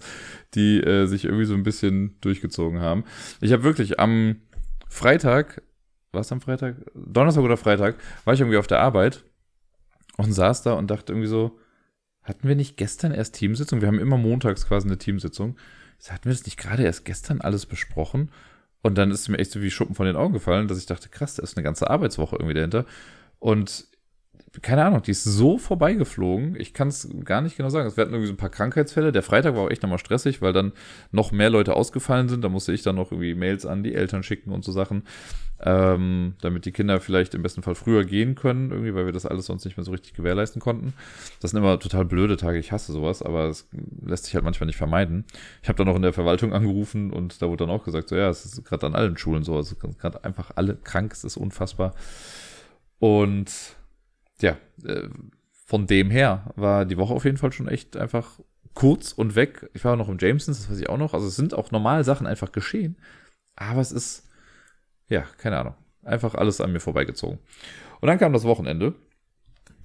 die äh, sich irgendwie so ein bisschen durchgezogen haben. Ich habe wirklich am Freitag, was am Freitag? Donnerstag oder Freitag, war ich irgendwie auf der Arbeit und saß da und dachte irgendwie so, hatten wir nicht gestern erst Teamsitzung? Wir haben immer montags quasi eine Teamsitzung. Hatten wir das nicht gerade erst gestern alles besprochen? Und dann ist mir echt so wie Schuppen von den Augen gefallen, dass ich dachte, krass, da ist eine ganze Arbeitswoche irgendwie dahinter. Und keine Ahnung, die ist so vorbeigeflogen. Ich kann es gar nicht genau sagen. Wir hatten irgendwie so ein paar Krankheitsfälle. Der Freitag war auch echt nochmal stressig, weil dann noch mehr Leute ausgefallen sind. Da musste ich dann noch irgendwie Mails an die Eltern schicken und so Sachen, ähm, damit die Kinder vielleicht im besten Fall früher gehen können, irgendwie, weil wir das alles sonst nicht mehr so richtig gewährleisten konnten. Das sind immer total blöde Tage. Ich hasse sowas, aber es lässt sich halt manchmal nicht vermeiden. Ich habe dann noch in der Verwaltung angerufen und da wurde dann auch gesagt, so ja, es ist gerade an allen Schulen so. Es ist gerade einfach alle krank. Es ist unfassbar. Und ja, äh, von dem her war die Woche auf jeden Fall schon echt einfach kurz und weg. Ich war noch im Jamesons, das weiß ich auch noch. Also es sind auch normale Sachen einfach geschehen. Aber es ist, ja, keine Ahnung. Einfach alles an mir vorbeigezogen. Und dann kam das Wochenende.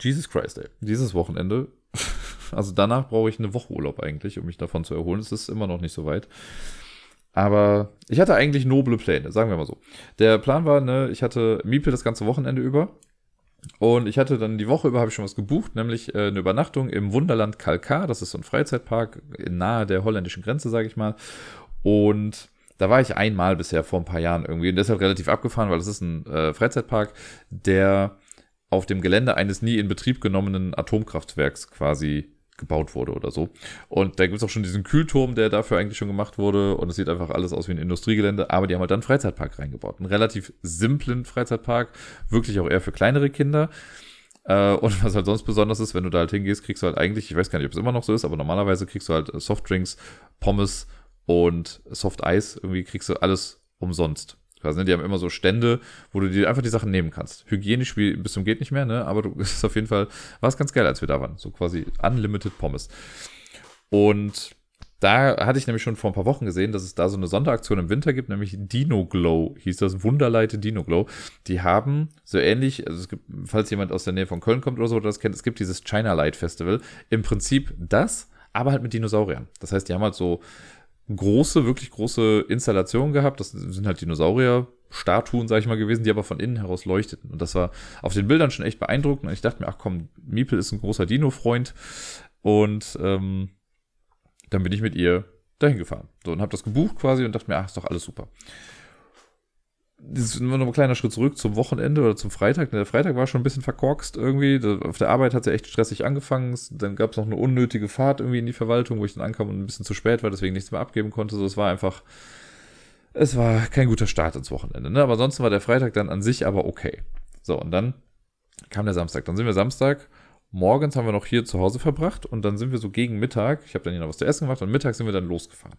Jesus Christ, ey. Dieses Wochenende. Also danach brauche ich eine Woche Urlaub eigentlich, um mich davon zu erholen. Es ist immer noch nicht so weit. Aber ich hatte eigentlich noble Pläne, sagen wir mal so. Der Plan war, ne, ich hatte Miepel das ganze Wochenende über und ich hatte dann die Woche über habe ich schon was gebucht, nämlich äh, eine Übernachtung im Wunderland Kalkar. Das ist so ein Freizeitpark nahe der holländischen Grenze, sage ich mal. Und da war ich einmal bisher vor ein paar Jahren irgendwie und deshalb relativ abgefahren, weil es ist ein äh, Freizeitpark, der auf dem Gelände eines nie in Betrieb genommenen Atomkraftwerks quasi gebaut wurde oder so. Und da gibt es auch schon diesen Kühlturm, der dafür eigentlich schon gemacht wurde. Und es sieht einfach alles aus wie ein Industriegelände. Aber die haben halt dann einen Freizeitpark reingebaut. Einen relativ simplen Freizeitpark. Wirklich auch eher für kleinere Kinder. Äh, und was halt sonst besonders ist, wenn du da halt hingehst, kriegst du halt eigentlich, ich weiß gar nicht, ob es immer noch so ist, aber normalerweise kriegst du halt Softdrinks, Pommes und Soft Eis. Irgendwie kriegst du alles umsonst quasi. Ne? Die haben immer so Stände, wo du dir einfach die Sachen nehmen kannst. Hygienisch wie bis zum geht nicht mehr, ne? Aber du ist auf jeden Fall, war es ganz geil, als wir da waren. So quasi unlimited Pommes. Und da hatte ich nämlich schon vor ein paar Wochen gesehen, dass es da so eine Sonderaktion im Winter gibt, nämlich Dino Glow, hieß das Wunderleite Dino Glow. Die haben so ähnlich, also es gibt, falls jemand aus der Nähe von Köln kommt oder so, oder das kennt, es gibt dieses China Light Festival. Im Prinzip das, aber halt mit Dinosauriern. Das heißt, die haben halt so große, wirklich große Installationen gehabt. Das sind halt Dinosaurier-Statuen, sag ich mal, gewesen, die aber von innen heraus leuchteten. Und das war auf den Bildern schon echt beeindruckend. Und ich dachte mir, ach komm, Miepel ist ein großer Dino-Freund. Und ähm, dann bin ich mit ihr dahin gefahren. So, und habe das gebucht quasi und dachte mir, ach, ist doch alles super das ist nur noch ein kleiner Schritt zurück zum Wochenende oder zum Freitag. Der Freitag war schon ein bisschen verkorkst irgendwie. Auf der Arbeit hat es ja echt stressig angefangen. Dann gab es noch eine unnötige Fahrt irgendwie in die Verwaltung, wo ich dann ankam und ein bisschen zu spät war, deswegen nichts mehr abgeben konnte. So, es war einfach, es war kein guter Start ins Wochenende. Ne? Aber ansonsten war der Freitag dann an sich aber okay. So, und dann kam der Samstag. Dann sind wir Samstag. Morgens haben wir noch hier zu Hause verbracht und dann sind wir so gegen Mittag. Ich habe dann hier noch was zu essen gemacht und Mittag sind wir dann losgefahren.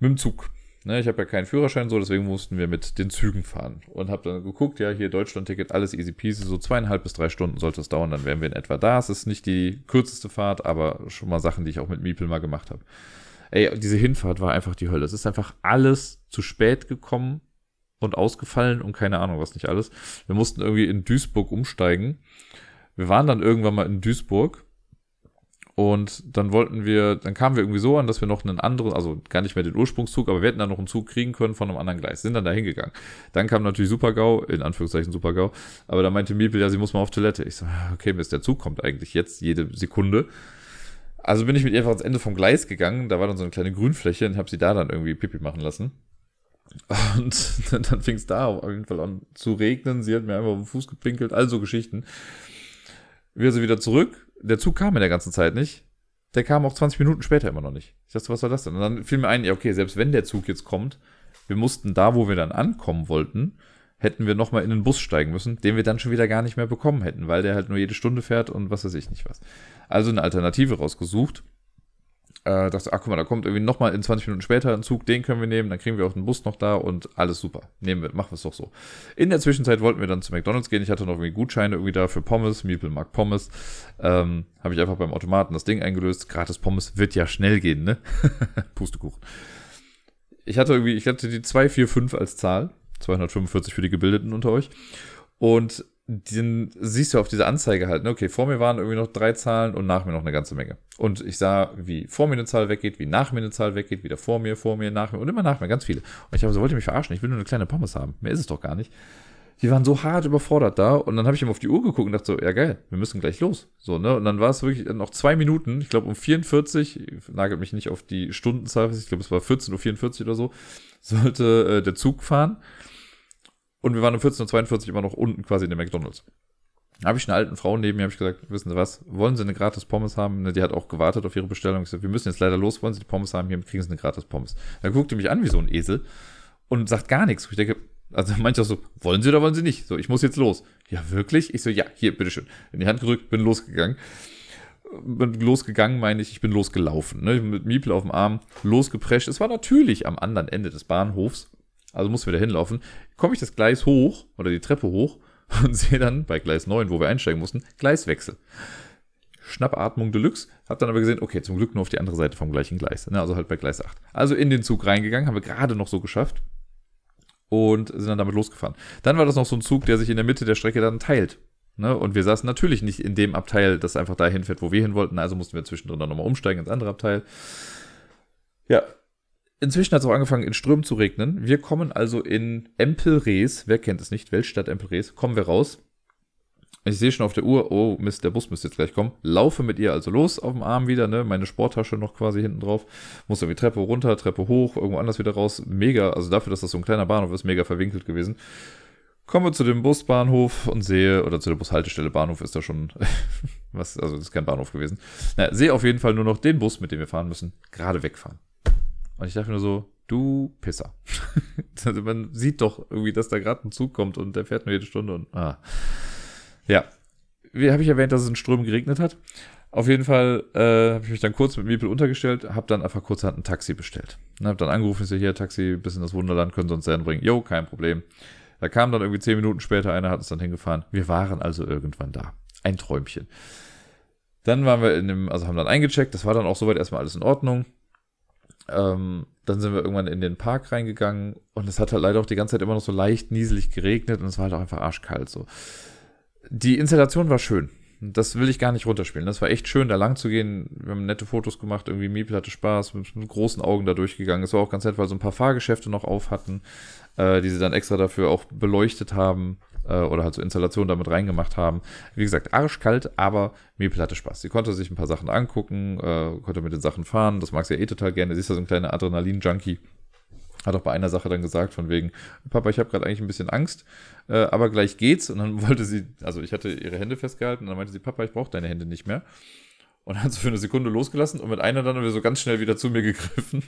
Mit dem Zug. Ne, ich habe ja keinen Führerschein so, deswegen mussten wir mit den Zügen fahren. Und habe dann geguckt, ja, hier Deutschland-Ticket, alles easy peasy, so zweieinhalb bis drei Stunden sollte es dauern, dann wären wir in etwa da. Es ist nicht die kürzeste Fahrt, aber schon mal Sachen, die ich auch mit Miepel mal gemacht habe. Ey, diese Hinfahrt war einfach die Hölle. Es ist einfach alles zu spät gekommen und ausgefallen und keine Ahnung, was nicht alles. Wir mussten irgendwie in Duisburg umsteigen. Wir waren dann irgendwann mal in Duisburg und dann wollten wir, dann kamen wir irgendwie so an, dass wir noch einen anderen, also gar nicht mehr den Ursprungszug, aber wir hätten dann noch einen Zug kriegen können von einem anderen Gleis. Sind dann da hingegangen. Dann kam natürlich Supergau, in Anführungszeichen Supergau. Aber da meinte Miepel, ja, sie muss mal auf Toilette. Ich so, okay, Mist, der Zug kommt eigentlich jetzt jede Sekunde. Also bin ich mit ihr einfach ans Ende vom Gleis gegangen. Da war dann so eine kleine Grünfläche und habe sie da dann irgendwie Pipi machen lassen. Und dann fing es da auf jeden Fall an zu regnen. Sie hat mir einfach auf den Fuß gepinkelt, all so Geschichten. Wir sind wieder zurück der Zug kam in der ganzen Zeit nicht. Der kam auch 20 Minuten später immer noch nicht. Ich dachte, was war das denn? Und dann fiel mir ein, ja, okay, selbst wenn der Zug jetzt kommt, wir mussten da, wo wir dann ankommen wollten, hätten wir nochmal in den Bus steigen müssen, den wir dann schon wieder gar nicht mehr bekommen hätten, weil der halt nur jede Stunde fährt und was weiß ich nicht was. Also eine Alternative rausgesucht äh, dachte, ach guck mal, da kommt irgendwie nochmal in 20 Minuten später ein Zug, den können wir nehmen, dann kriegen wir auch den Bus noch da und alles super. Nehmen wir, machen wir es doch so. In der Zwischenzeit wollten wir dann zu McDonalds gehen. Ich hatte noch irgendwie Gutscheine irgendwie da für Pommes. Miepel mag Pommes. Ähm, Habe ich einfach beim Automaten das Ding eingelöst. Gratis Pommes wird ja schnell gehen, ne? Pustekuchen. Ich hatte irgendwie, ich hatte die 245 als Zahl. 245 für die Gebildeten unter euch. Und den siehst du auf dieser Anzeige halt, ne? okay, vor mir waren irgendwie noch drei Zahlen und nach mir noch eine ganze Menge. Und ich sah, wie vor mir eine Zahl weggeht, wie nach mir eine Zahl weggeht, wieder vor mir, vor mir, nach mir und immer nach mir, ganz viele. Und ich habe so, wollt ihr mich verarschen? Ich will nur eine kleine Pommes haben. Mehr ist es doch gar nicht. Die waren so hart überfordert da und dann habe ich ihm auf die Uhr geguckt und dachte so, ja geil, wir müssen gleich los. So, ne? Und dann war es wirklich noch zwei Minuten, ich glaube um 44, nagelt mich nicht auf die Stundenzahl, ich glaube es war 14.44 Uhr oder so, sollte äh, der Zug fahren. Und wir waren um 14.42 Uhr immer noch unten quasi in der McDonalds. Habe ich eine alten Frau neben mir, habe ich gesagt, wissen Sie was, wollen Sie eine gratis Pommes haben? Ne, die hat auch gewartet auf ihre Bestellung. Ich gesagt, wir müssen jetzt leider los, wollen Sie die Pommes haben? Hier kriegen Sie eine gratis Pommes. Dann guckte mich an wie so ein Esel und sagt gar nichts. Ich denke, also manche so, wollen Sie oder wollen Sie nicht? So, ich muss jetzt los. Ja, wirklich? Ich so, ja, hier, bitteschön. In die Hand gedrückt, bin losgegangen. Bin losgegangen, meine ich, ich bin losgelaufen. Ne? Mit Miepel auf dem Arm, losgeprescht. Es war natürlich am anderen Ende des Bahnhofs also mussten wir da hinlaufen, komme ich das Gleis hoch oder die Treppe hoch und sehe dann bei Gleis 9, wo wir einsteigen mussten, Gleiswechsel. Schnappatmung Deluxe, hab dann aber gesehen, okay, zum Glück nur auf die andere Seite vom gleichen Gleis, ne, also halt bei Gleis 8. Also in den Zug reingegangen, haben wir gerade noch so geschafft und sind dann damit losgefahren. Dann war das noch so ein Zug, der sich in der Mitte der Strecke dann teilt. Ne? Und wir saßen natürlich nicht in dem Abteil, das einfach dahin fährt, wo wir hin wollten, also mussten wir zwischendrin dann nochmal umsteigen ins andere Abteil. Ja, Inzwischen hat es auch angefangen, in Strömen zu regnen. Wir kommen also in Empelrees, wer kennt es nicht, Weltstadt Empelrees, kommen wir raus. Ich sehe schon auf der Uhr, oh Mist, der Bus müsste jetzt gleich kommen. Laufe mit ihr also los auf dem Arm wieder, ne? Meine Sporttasche noch quasi hinten drauf. Muss irgendwie Treppe runter, Treppe hoch, irgendwo anders wieder raus. Mega, also dafür, dass das so ein kleiner Bahnhof ist, mega verwinkelt gewesen. Komme zu dem Busbahnhof und sehe, oder zu der Bushaltestelle Bahnhof ist da schon, was, also das ist kein Bahnhof gewesen. Naja, sehe auf jeden Fall nur noch den Bus, mit dem wir fahren müssen, gerade wegfahren. Und ich dachte nur so, du Pisser. also man sieht doch irgendwie, dass da gerade ein Zug kommt und der fährt nur jede Stunde und ah. Ja. Wie habe ich erwähnt, dass es in Strömen geregnet hat? Auf jeden Fall äh, habe ich mich dann kurz mit Miepel untergestellt, habe dann einfach kurzerhand ein Taxi bestellt. Habe dann angerufen, ich so, hier, Taxi bis in das Wunderland, können Sie uns bringen. Jo, kein Problem. Da kam dann irgendwie zehn Minuten später einer, hat uns dann hingefahren. Wir waren also irgendwann da. Ein Träumchen. Dann waren wir in dem, also haben dann eingecheckt, das war dann auch soweit erstmal alles in Ordnung. Ähm, dann sind wir irgendwann in den Park reingegangen und es hat halt leider auch die ganze Zeit immer noch so leicht nieselig geregnet und es war halt auch einfach arschkalt so. Die Installation war schön. Das will ich gar nicht runterspielen. Das war echt schön, da lang zu gehen. Wir haben nette Fotos gemacht, irgendwie Miepel hatte Spaß, mit, mit großen Augen da durchgegangen. Es war auch ganz nett, weil so ein paar Fahrgeschäfte noch auf hatten, äh, die sie dann extra dafür auch beleuchtet haben äh, oder halt so Installationen damit reingemacht haben. Wie gesagt, arschkalt, aber Miepel hatte Spaß. Sie konnte sich ein paar Sachen angucken, äh, konnte mit den Sachen fahren. Das mag sie ja eh total gerne. Sie ist ja so ein kleiner Adrenalin-Junkie. Hat auch bei einer Sache dann gesagt, von wegen, Papa, ich habe gerade eigentlich ein bisschen Angst, äh, aber gleich geht's. Und dann wollte sie, also ich hatte ihre Hände festgehalten und dann meinte sie, Papa, ich brauche deine Hände nicht mehr. Und hat sie für eine Sekunde losgelassen und mit einer dann so ganz schnell wieder zu mir gegriffen.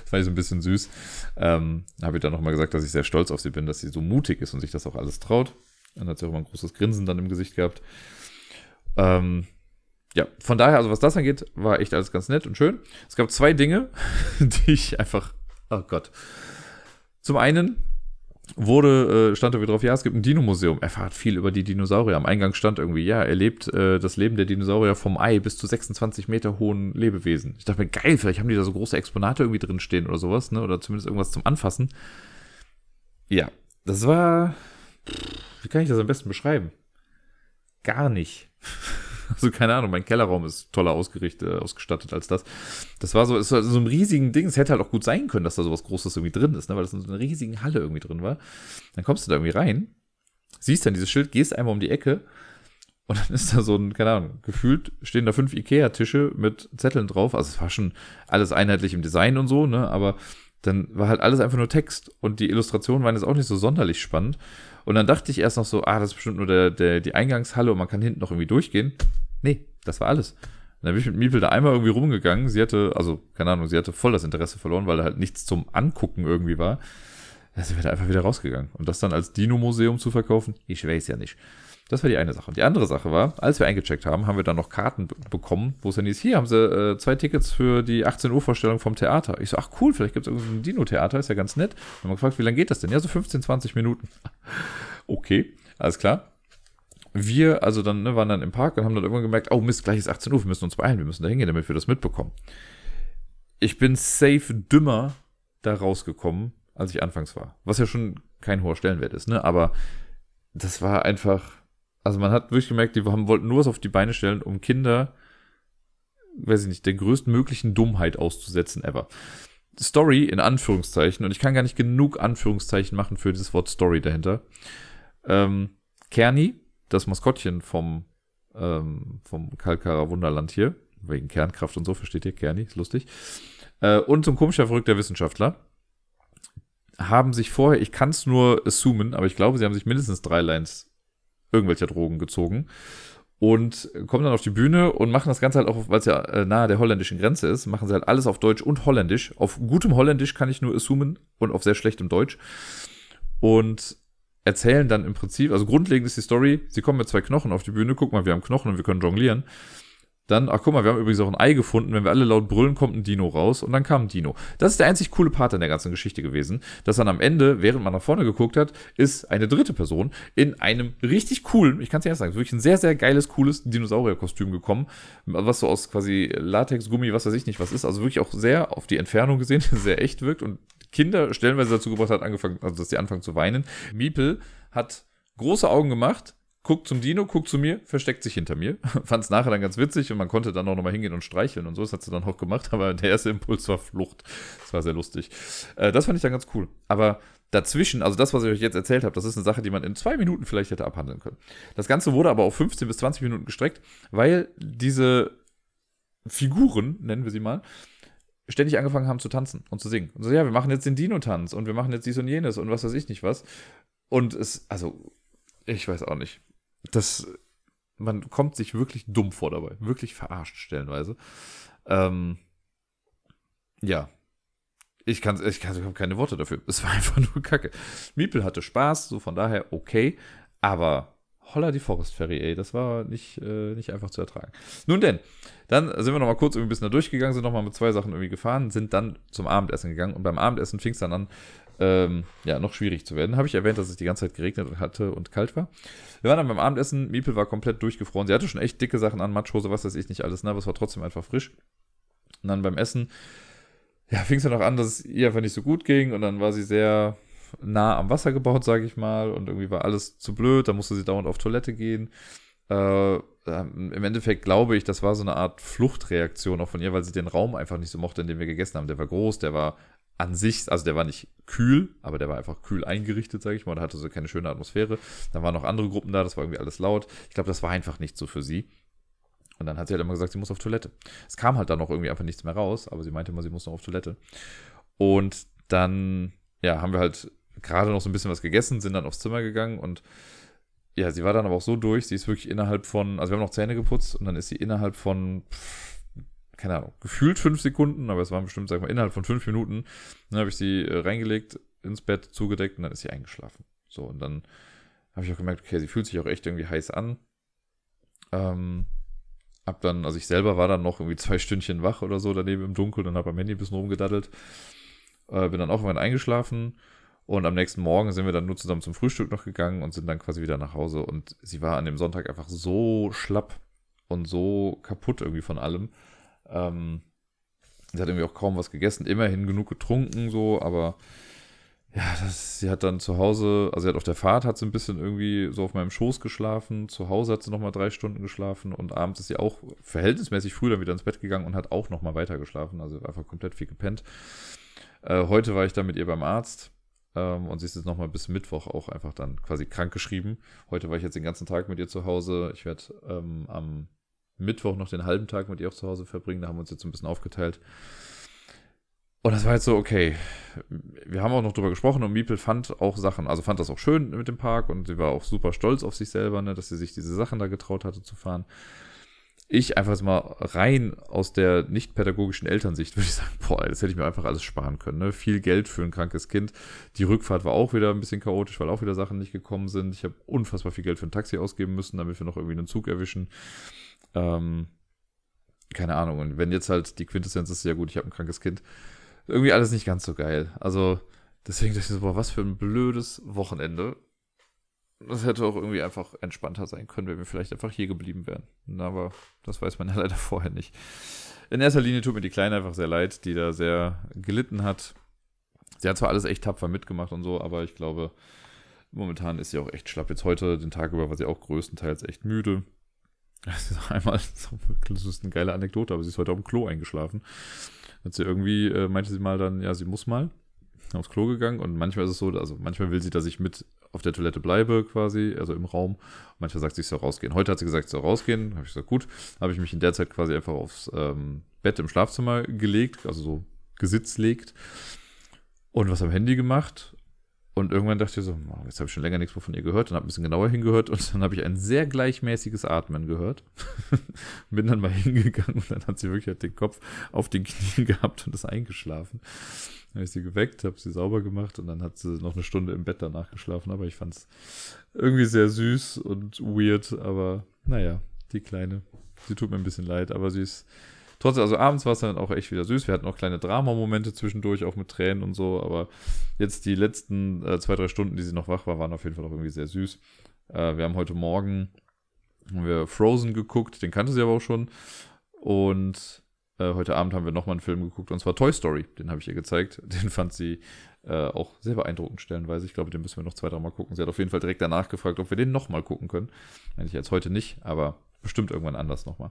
Das fand ich so ein bisschen süß. Ähm, habe ich dann nochmal gesagt, dass ich sehr stolz auf sie bin, dass sie so mutig ist und sich das auch alles traut. Dann hat sie auch immer ein großes Grinsen dann im Gesicht gehabt. Ähm, ja, von daher, also was das angeht, war echt alles ganz nett und schön. Es gab zwei Dinge, die ich einfach, oh Gott. Zum einen wurde, äh, stand irgendwie drauf, ja, es gibt ein Dino-Museum. Erfahrt viel über die Dinosaurier. Am Eingang stand irgendwie, ja, er lebt äh, das Leben der Dinosaurier vom Ei bis zu 26 Meter hohen Lebewesen. Ich dachte mir, geil, vielleicht haben die da so große Exponate irgendwie drin stehen oder sowas, ne? Oder zumindest irgendwas zum Anfassen. Ja, das war. Wie kann ich das am besten beschreiben? Gar nicht. Also keine Ahnung, mein Kellerraum ist toller ausgerichtet, äh, ausgestattet als das. Das war so, ist so ein riesigen Ding. Es hätte halt auch gut sein können, dass da sowas Großes irgendwie drin ist, ne? weil das in so einer riesigen Halle irgendwie drin war. Dann kommst du da irgendwie rein, siehst dann dieses Schild, gehst einmal um die Ecke und dann ist da so ein, keine Ahnung, gefühlt stehen da fünf Ikea-Tische mit Zetteln drauf. Also es war schon alles einheitlich im Design und so, ne? Aber dann war halt alles einfach nur Text und die Illustrationen waren jetzt auch nicht so sonderlich spannend. Und dann dachte ich erst noch so, ah, das ist bestimmt nur der, der, die Eingangshalle und man kann hinten noch irgendwie durchgehen. Nee, das war alles. dann bin ich mit Miepel da einmal irgendwie rumgegangen. Sie hatte, also, keine Ahnung, sie hatte voll das Interesse verloren, weil da halt nichts zum Angucken irgendwie war. Da sind wir da einfach wieder rausgegangen. Und das dann als Dino-Museum zu verkaufen, ich weiß ja nicht. Das war die eine Sache. Und die andere Sache war, als wir eingecheckt haben, haben wir dann noch Karten bekommen, wo es dann hieß, hier haben sie äh, zwei Tickets für die 18 Uhr Vorstellung vom Theater. Ich so, ach cool, vielleicht gibt es irgendein Dino-Theater, ist ja ganz nett. Und haben gefragt, wie lange geht das denn? Ja, so 15, 20 Minuten. okay, alles klar. Wir, also dann, ne, waren dann im Park und haben dann irgendwann gemerkt, oh Mist, gleich ist 18 Uhr, wir müssen uns beeilen, wir müssen da hingehen, damit wir das mitbekommen. Ich bin safe dümmer da rausgekommen, als ich anfangs war. Was ja schon kein hoher Stellenwert ist, ne? Aber das war einfach, also man hat wirklich gemerkt, die haben, wollten nur was auf die Beine stellen, um Kinder, weiß ich nicht, der größtmöglichen Dummheit auszusetzen ever. Story in Anführungszeichen, und ich kann gar nicht genug Anführungszeichen machen für dieses Wort Story dahinter. Ähm, Kerni, das Maskottchen vom, ähm, vom Kalkarer Wunderland hier, wegen Kernkraft und so, versteht ihr? Kerni, ist lustig. Äh, und zum komischer verrückter Wissenschaftler haben sich vorher, ich kann es nur assumen, aber ich glaube, sie haben sich mindestens drei Lines irgendwelcher Drogen gezogen und kommen dann auf die Bühne und machen das Ganze halt auch, weil es ja äh, nahe der holländischen Grenze ist, machen sie halt alles auf Deutsch und Holländisch. Auf gutem Holländisch kann ich nur assumen und auf sehr schlechtem Deutsch. Und erzählen dann im Prinzip, also grundlegend ist die Story, sie kommen mit zwei Knochen auf die Bühne, guck mal, wir haben Knochen und wir können jonglieren. Dann, ach guck mal, wir haben übrigens auch ein Ei gefunden. Wenn wir alle laut brüllen, kommt ein Dino raus. Und dann kam ein Dino. Das ist der einzig coole Part in der ganzen Geschichte gewesen. Dass dann am Ende, während man nach vorne geguckt hat, ist eine dritte Person in einem richtig coolen, ich kann es ja sagen, wirklich ein sehr, sehr geiles, cooles Dinosaurierkostüm gekommen. Was so aus quasi Latex, Gummi, was weiß ich nicht was ist. Also wirklich auch sehr auf die Entfernung gesehen, sehr echt wirkt. Und Kinder stellenweise dazu gebracht hat, angefangen, also dass die anfangen zu weinen. Miepel hat große Augen gemacht, guckt zum Dino, guckt zu mir, versteckt sich hinter mir. Fand es nachher dann ganz witzig und man konnte dann auch nochmal hingehen und streicheln und so. Das hat sie dann auch gemacht, aber der erste Impuls war Flucht. Das war sehr lustig. Äh, das fand ich dann ganz cool. Aber dazwischen, also das, was ich euch jetzt erzählt habe, das ist eine Sache, die man in zwei Minuten vielleicht hätte abhandeln können. Das Ganze wurde aber auf 15 bis 20 Minuten gestreckt, weil diese Figuren, nennen wir sie mal, ständig angefangen haben zu tanzen und zu singen. Und so, ja, wir machen jetzt den Dino-Tanz und wir machen jetzt dies und jenes und was weiß ich nicht was. Und es, also, ich weiß auch nicht das, man kommt sich wirklich dumm vor dabei. Wirklich verarscht stellenweise. Ähm, ja. Ich kann, ich, kann, ich habe keine Worte dafür. Es war einfach nur Kacke. Miepel hatte Spaß, so von daher okay. Aber holla die Forest Ferry, ey, das war nicht, äh, nicht einfach zu ertragen. Nun denn, dann sind wir noch mal kurz irgendwie ein bisschen da durchgegangen, sind noch mal mit zwei Sachen irgendwie gefahren, sind dann zum Abendessen gegangen und beim Abendessen fing es dann an, ähm, ja, noch schwierig zu werden. Habe ich erwähnt, dass es die ganze Zeit geregnet hatte und kalt war. Wir waren dann beim Abendessen, Miepel war komplett durchgefroren. Sie hatte schon echt dicke Sachen an, Matschhose, was weiß ich nicht alles, ne, aber es war trotzdem einfach frisch. Und dann beim Essen, ja, fing es dann auch an, dass es ihr einfach nicht so gut ging und dann war sie sehr nah am Wasser gebaut, sage ich mal, und irgendwie war alles zu blöd, da musste sie dauernd auf Toilette gehen. Äh, Im Endeffekt glaube ich, das war so eine Art Fluchtreaktion auch von ihr, weil sie den Raum einfach nicht so mochte, in dem wir gegessen haben. Der war groß, der war an sich, also der war nicht kühl, aber der war einfach kühl eingerichtet, sage ich mal. Der hatte so keine schöne Atmosphäre. Dann waren noch andere Gruppen da, das war irgendwie alles laut. Ich glaube, das war einfach nicht so für sie. Und dann hat sie halt immer gesagt, sie muss auf Toilette. Es kam halt dann noch irgendwie einfach nichts mehr raus, aber sie meinte immer, sie muss noch auf Toilette. Und dann, ja, haben wir halt gerade noch so ein bisschen was gegessen, sind dann aufs Zimmer gegangen und ja, sie war dann aber auch so durch, sie ist wirklich innerhalb von, also wir haben noch Zähne geputzt und dann ist sie innerhalb von, keine Ahnung, gefühlt fünf Sekunden, aber es waren bestimmt, sag mal, innerhalb von fünf Minuten. Dann habe ich sie äh, reingelegt, ins Bett zugedeckt und dann ist sie eingeschlafen. So, und dann habe ich auch gemerkt, okay, sie fühlt sich auch echt irgendwie heiß an. Ähm, hab dann, also ich selber war dann noch irgendwie zwei Stündchen wach oder so daneben im Dunkeln und habe am Handy ein bisschen rumgedaddelt. Äh, bin dann auch irgendwann eingeschlafen und am nächsten Morgen sind wir dann nur zusammen zum Frühstück noch gegangen und sind dann quasi wieder nach Hause. Und sie war an dem Sonntag einfach so schlapp und so kaputt irgendwie von allem, ähm, sie hat irgendwie auch kaum was gegessen, immerhin genug getrunken, so, aber ja, das, sie hat dann zu Hause, also sie hat auf der Fahrt hat sie ein bisschen irgendwie so auf meinem Schoß geschlafen, zu Hause hat sie nochmal drei Stunden geschlafen und abends ist sie auch verhältnismäßig früh dann wieder ins Bett gegangen und hat auch nochmal weiter geschlafen, also einfach komplett viel gepennt. Äh, heute war ich dann mit ihr beim Arzt ähm, und sie ist jetzt nochmal bis Mittwoch auch einfach dann quasi krank geschrieben. Heute war ich jetzt den ganzen Tag mit ihr zu Hause. Ich werde ähm, am Mittwoch noch den halben Tag mit ihr auch zu Hause verbringen. Da haben wir uns jetzt ein bisschen aufgeteilt. Und das war jetzt so, okay. Wir haben auch noch drüber gesprochen und Miepel fand auch Sachen, also fand das auch schön mit dem Park und sie war auch super stolz auf sich selber, ne, dass sie sich diese Sachen da getraut hatte zu fahren. Ich einfach mal rein aus der nicht pädagogischen Elternsicht würde ich sagen, boah, das hätte ich mir einfach alles sparen können. Ne? Viel Geld für ein krankes Kind. Die Rückfahrt war auch wieder ein bisschen chaotisch, weil auch wieder Sachen nicht gekommen sind. Ich habe unfassbar viel Geld für ein Taxi ausgeben müssen, damit wir noch irgendwie einen Zug erwischen. Ähm, keine Ahnung. Und wenn jetzt halt die Quintessenz ist, ja gut, ich habe ein krankes Kind, irgendwie alles nicht ganz so geil. Also deswegen dachte ich so, boah, was für ein blödes Wochenende. Das hätte auch irgendwie einfach entspannter sein können, wenn wir vielleicht einfach hier geblieben wären. Aber das weiß man ja leider vorher nicht. In erster Linie tut mir die Kleine einfach sehr leid, die da sehr gelitten hat. Sie hat zwar alles echt tapfer mitgemacht und so, aber ich glaube, Momentan ist sie auch echt schlapp. Jetzt heute, den Tag über, war sie auch größtenteils echt müde. Das ist einmal, das ist eine geile Anekdote, aber sie ist heute auf dem Klo eingeschlafen. Hat sie irgendwie, äh, meinte sie mal dann, ja, sie muss mal aufs Klo gegangen und manchmal ist es so, also manchmal will sie, dass ich mit auf der Toilette bleibe quasi, also im Raum. Manchmal sagt sie, ich soll rausgehen. Heute hat sie gesagt, ich soll rausgehen. Habe ich gesagt, gut. Habe ich mich in der Zeit quasi einfach aufs ähm, Bett im Schlafzimmer gelegt, also so gesitzt legt und was am Handy gemacht. Und irgendwann dachte ich so, jetzt habe ich schon länger nichts mehr von ihr gehört und habe ein bisschen genauer hingehört und dann habe ich ein sehr gleichmäßiges Atmen gehört. Bin dann mal hingegangen und dann hat sie wirklich halt den Kopf auf den Knien gehabt und ist eingeschlafen. Dann habe ich sie geweckt, habe sie sauber gemacht und dann hat sie noch eine Stunde im Bett danach geschlafen. Aber ich fand es irgendwie sehr süß und weird. Aber naja, die Kleine, sie tut mir ein bisschen leid, aber sie ist trotzdem, also abends war es dann auch echt wieder süß. Wir hatten auch kleine Drama-Momente zwischendurch, auch mit Tränen und so. Aber jetzt die letzten äh, zwei, drei Stunden, die sie noch wach war, waren auf jeden Fall auch irgendwie sehr süß. Äh, wir haben heute Morgen haben wir Frozen geguckt, den kannte sie aber auch schon. Und äh, heute Abend haben wir nochmal einen Film geguckt und zwar Toy Story. Den habe ich ihr gezeigt. Den fand sie äh, auch sehr beeindruckend stellenweise. Ich glaube, den müssen wir noch zwei, drei Mal gucken. Sie hat auf jeden Fall direkt danach gefragt, ob wir den nochmal gucken können. Eigentlich jetzt heute nicht, aber bestimmt irgendwann anders nochmal.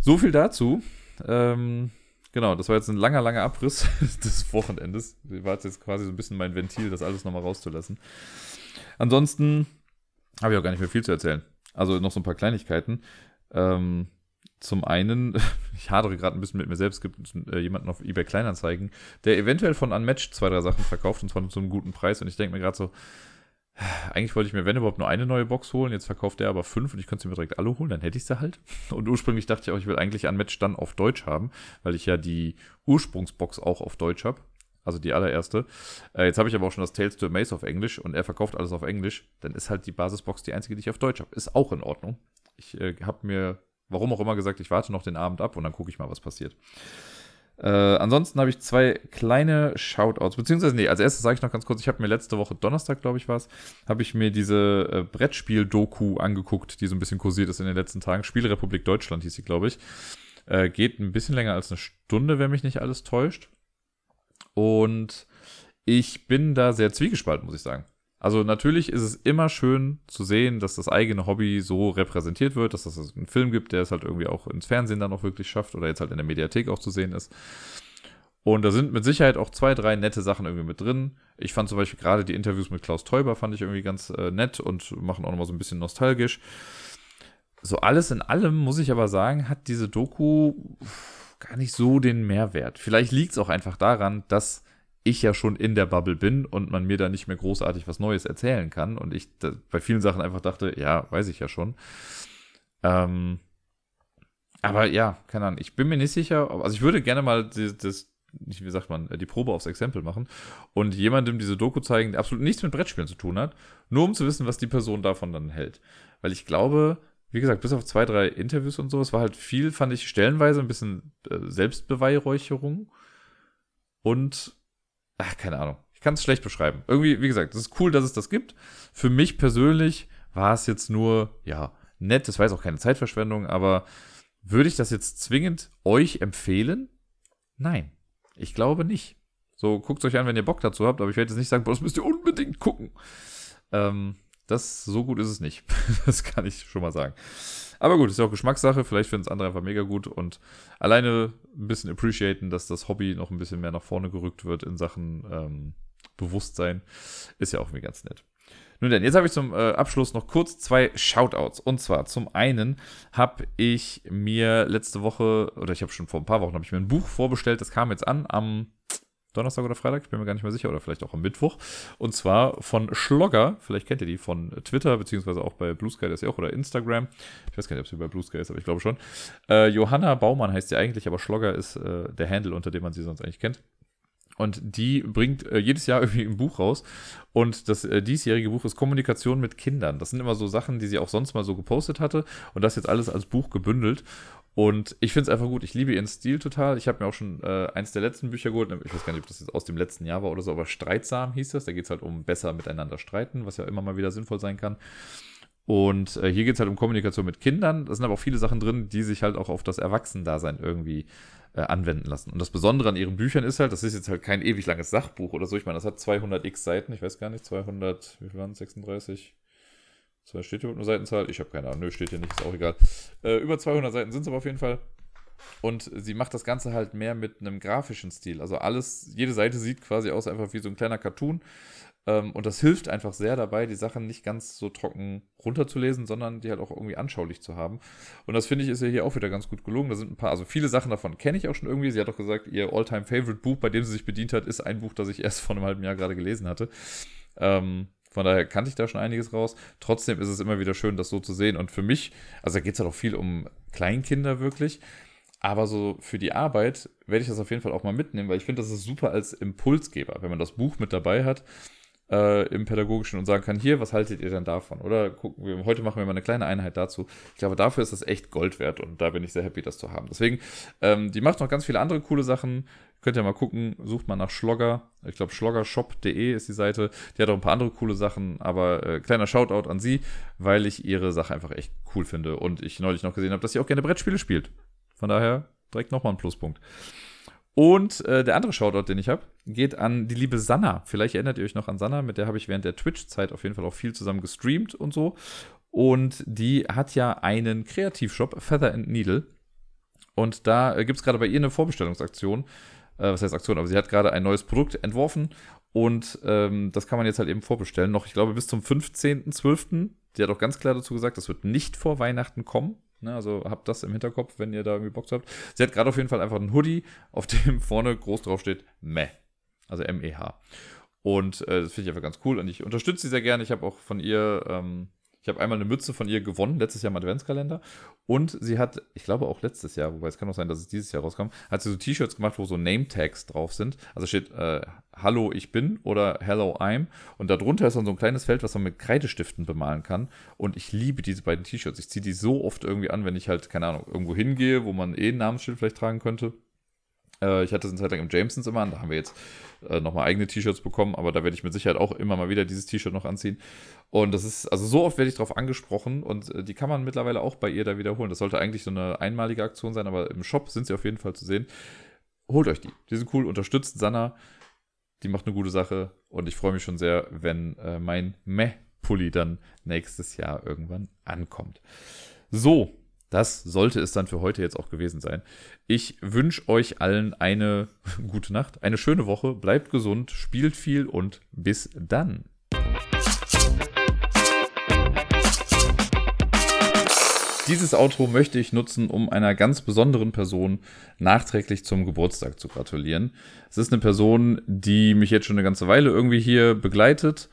So viel dazu. Ähm, genau, das war jetzt ein langer, langer Abriss des Wochenendes. War jetzt quasi so ein bisschen mein Ventil, das alles nochmal rauszulassen. Ansonsten habe ich auch gar nicht mehr viel zu erzählen. Also noch so ein paar Kleinigkeiten. Ähm, zum einen, ich hadere gerade ein bisschen mit mir selbst, es gibt äh, jemanden auf eBay Kleinanzeigen, der eventuell von Unmatched zwei, drei Sachen verkauft und zwar zu einem guten Preis. Und ich denke mir gerade so, eigentlich wollte ich mir, wenn überhaupt, nur eine neue Box holen. Jetzt verkauft er aber fünf und ich könnte sie mir direkt alle holen, dann hätte ich sie halt. Und ursprünglich dachte ich auch, ich will eigentlich Unmatched dann auf Deutsch haben, weil ich ja die Ursprungsbox auch auf Deutsch habe. Also die allererste. Äh, jetzt habe ich aber auch schon das Tales to Maze auf Englisch und er verkauft alles auf Englisch. Dann ist halt die Basisbox die einzige, die ich auf Deutsch habe. Ist auch in Ordnung. Ich äh, habe mir warum auch immer gesagt, ich warte noch den Abend ab und dann gucke ich mal, was passiert. Äh, ansonsten habe ich zwei kleine Shoutouts, beziehungsweise, nee, als erstes sage ich noch ganz kurz, ich habe mir letzte Woche, Donnerstag, glaube ich, war es, habe ich mir diese äh, Brettspiel-Doku angeguckt, die so ein bisschen kursiert ist in den letzten Tagen. Spielrepublik Deutschland hieß sie, glaube ich. Äh, geht ein bisschen länger als eine Stunde, wenn mich nicht alles täuscht. Und ich bin da sehr zwiegespalten, muss ich sagen. Also natürlich ist es immer schön zu sehen, dass das eigene Hobby so repräsentiert wird, dass es einen Film gibt, der es halt irgendwie auch ins Fernsehen dann auch wirklich schafft oder jetzt halt in der Mediathek auch zu sehen ist. Und da sind mit Sicherheit auch zwei, drei nette Sachen irgendwie mit drin. Ich fand zum Beispiel gerade die Interviews mit Klaus Teuber fand ich irgendwie ganz äh, nett und machen auch nochmal so ein bisschen nostalgisch. So alles in allem muss ich aber sagen, hat diese Doku gar nicht so den Mehrwert. Vielleicht liegt es auch einfach daran, dass ich ja schon in der Bubble bin und man mir da nicht mehr großartig was Neues erzählen kann und ich bei vielen Sachen einfach dachte, ja, weiß ich ja schon. Ähm, aber ja, keine Ahnung, ich bin mir nicht sicher, also ich würde gerne mal das, das wie sagt man, die Probe aufs Exempel machen und jemandem diese Doku zeigen, der absolut nichts mit Brettspielen zu tun hat, nur um zu wissen, was die Person davon dann hält. Weil ich glaube, wie gesagt, bis auf zwei, drei Interviews und so, es war halt viel, fand ich stellenweise ein bisschen äh, Selbstbeweihräucherung und ach, keine Ahnung. Ich kann es schlecht beschreiben. Irgendwie, wie gesagt, es ist cool, dass es das gibt. Für mich persönlich war es jetzt nur, ja, nett. Das war jetzt auch keine Zeitverschwendung, aber würde ich das jetzt zwingend euch empfehlen? Nein. Ich glaube nicht. So, guckt euch an, wenn ihr Bock dazu habt, aber ich werde jetzt nicht sagen, boah, das müsst ihr unbedingt gucken. Ähm, das, so gut ist es nicht. das kann ich schon mal sagen. Aber gut, ist ja auch Geschmackssache. Vielleicht finden es andere einfach mega gut und alleine ein bisschen appreciaten, dass das Hobby noch ein bisschen mehr nach vorne gerückt wird in Sachen ähm, Bewusstsein. Ist ja auch irgendwie ganz nett. Nun denn, jetzt habe ich zum äh, Abschluss noch kurz zwei Shoutouts. Und zwar zum einen habe ich mir letzte Woche, oder ich habe schon vor ein paar Wochen, habe ich mir ein Buch vorbestellt. Das kam jetzt an am Donnerstag oder Freitag, ich bin mir gar nicht mehr sicher, oder vielleicht auch am Mittwoch. Und zwar von Schlogger, vielleicht kennt ihr die von Twitter, beziehungsweise auch bei Blue Sky, das ist ja auch, oder Instagram. Ich weiß gar nicht, ob sie bei Blue Sky ist, aber ich glaube schon. Äh, Johanna Baumann heißt sie eigentlich, aber Schlogger ist äh, der Handle, unter dem man sie sonst eigentlich kennt. Und die bringt äh, jedes Jahr irgendwie ein Buch raus. Und das äh, diesjährige Buch ist Kommunikation mit Kindern. Das sind immer so Sachen, die sie auch sonst mal so gepostet hatte. Und das jetzt alles als Buch gebündelt. Und ich finde es einfach gut. Ich liebe ihren Stil total. Ich habe mir auch schon äh, eins der letzten Bücher geholt. Ich weiß gar nicht, ob das jetzt aus dem letzten Jahr war oder so, aber Streitsam hieß das. Da geht es halt um besser miteinander streiten, was ja immer mal wieder sinnvoll sein kann. Und äh, hier geht es halt um Kommunikation mit Kindern. Da sind aber auch viele Sachen drin, die sich halt auch auf das Erwachsenendasein irgendwie äh, anwenden lassen. Und das Besondere an ihren Büchern ist halt, das ist jetzt halt kein ewig langes Sachbuch oder so. Ich meine, das hat 200 x Seiten, ich weiß gar nicht, 200, wie viel waren es, 36? Zwei steht hier eine Seitenzahl? Ich habe keine Ahnung, nö, steht hier nicht, ist auch egal. Äh, über 200 Seiten sind es aber auf jeden Fall. Und sie macht das Ganze halt mehr mit einem grafischen Stil. Also alles, jede Seite sieht quasi aus einfach wie so ein kleiner Cartoon. Ähm, und das hilft einfach sehr dabei, die Sachen nicht ganz so trocken runterzulesen, sondern die halt auch irgendwie anschaulich zu haben. Und das finde ich ist ja hier auch wieder ganz gut gelungen. Da sind ein paar, also viele Sachen davon kenne ich auch schon irgendwie. Sie hat auch gesagt, ihr Alltime favorite Buch, bei dem sie sich bedient hat, ist ein Buch, das ich erst vor einem halben Jahr gerade gelesen hatte. Ähm, von daher kannte ich da schon einiges raus. Trotzdem ist es immer wieder schön, das so zu sehen. Und für mich, also da geht es halt auch viel um Kleinkinder wirklich. Aber so für die Arbeit werde ich das auf jeden Fall auch mal mitnehmen, weil ich finde, das ist super als Impulsgeber, wenn man das Buch mit dabei hat äh, im Pädagogischen und sagen kann, hier, was haltet ihr denn davon? Oder gucken wir, heute machen wir mal eine kleine Einheit dazu. Ich glaube, dafür ist das echt Gold wert und da bin ich sehr happy, das zu haben. Deswegen, ähm, die macht noch ganz viele andere coole Sachen. Könnt ihr mal gucken, sucht mal nach Schlogger. Ich glaube, schloggershop.de ist die Seite. Die hat auch ein paar andere coole Sachen, aber äh, kleiner Shoutout an sie, weil ich ihre Sache einfach echt cool finde und ich neulich noch gesehen habe, dass sie auch gerne Brettspiele spielt. Von daher direkt nochmal ein Pluspunkt. Und äh, der andere Shoutout, den ich habe, geht an die liebe Sanna. Vielleicht erinnert ihr euch noch an Sanna, mit der habe ich während der Twitch-Zeit auf jeden Fall auch viel zusammen gestreamt und so. Und die hat ja einen Kreativshop, Feather and Needle. Und da äh, gibt es gerade bei ihr eine Vorbestellungsaktion. Äh, was heißt Aktion? Aber sie hat gerade ein neues Produkt entworfen und ähm, das kann man jetzt halt eben vorbestellen. Noch, ich glaube, bis zum 15.12. Die hat auch ganz klar dazu gesagt, das wird nicht vor Weihnachten kommen. Ne, also habt das im Hinterkopf, wenn ihr da irgendwie Bock habt. Sie hat gerade auf jeden Fall einfach einen Hoodie, auf dem vorne groß drauf steht Meh. Also M-E-H. Und äh, das finde ich einfach ganz cool und ich unterstütze sie sehr gerne. Ich habe auch von ihr ähm, ich habe einmal eine Mütze von ihr gewonnen, letztes Jahr im Adventskalender. Und sie hat, ich glaube auch letztes Jahr, wobei es kann auch sein, dass es dieses Jahr rauskam, hat sie so T-Shirts gemacht, wo so Name-Tags drauf sind. Also steht äh, Hallo, ich bin oder Hello, I'm. Und darunter ist dann so ein kleines Feld, was man mit Kreidestiften bemalen kann. Und ich liebe diese beiden T-Shirts. Ich ziehe die so oft irgendwie an, wenn ich halt, keine Ahnung, irgendwo hingehe, wo man eh ein Namensschild vielleicht tragen könnte. Äh, ich hatte es eine Zeit lang im Jamesons immer an, da haben wir jetzt äh, nochmal eigene T-Shirts bekommen, aber da werde ich mit Sicherheit auch immer mal wieder dieses T-Shirt noch anziehen. Und das ist, also so oft werde ich darauf angesprochen und äh, die kann man mittlerweile auch bei ihr da wiederholen. Das sollte eigentlich so eine einmalige Aktion sein, aber im Shop sind sie auf jeden Fall zu sehen. Holt euch die. Die sind cool, unterstützt Sanna. Die macht eine gute Sache und ich freue mich schon sehr, wenn äh, mein Meh-Pulli dann nächstes Jahr irgendwann ankommt. So, das sollte es dann für heute jetzt auch gewesen sein. Ich wünsche euch allen eine gute Nacht, eine schöne Woche, bleibt gesund, spielt viel und bis dann. Dieses Outro möchte ich nutzen, um einer ganz besonderen Person nachträglich zum Geburtstag zu gratulieren. Es ist eine Person, die mich jetzt schon eine ganze Weile irgendwie hier begleitet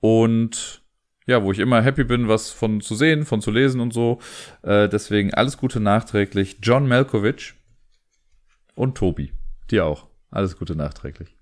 und ja, wo ich immer happy bin, was von zu sehen, von zu lesen und so. Äh, deswegen alles Gute nachträglich. John Malkovich und Tobi. Dir auch. Alles Gute nachträglich.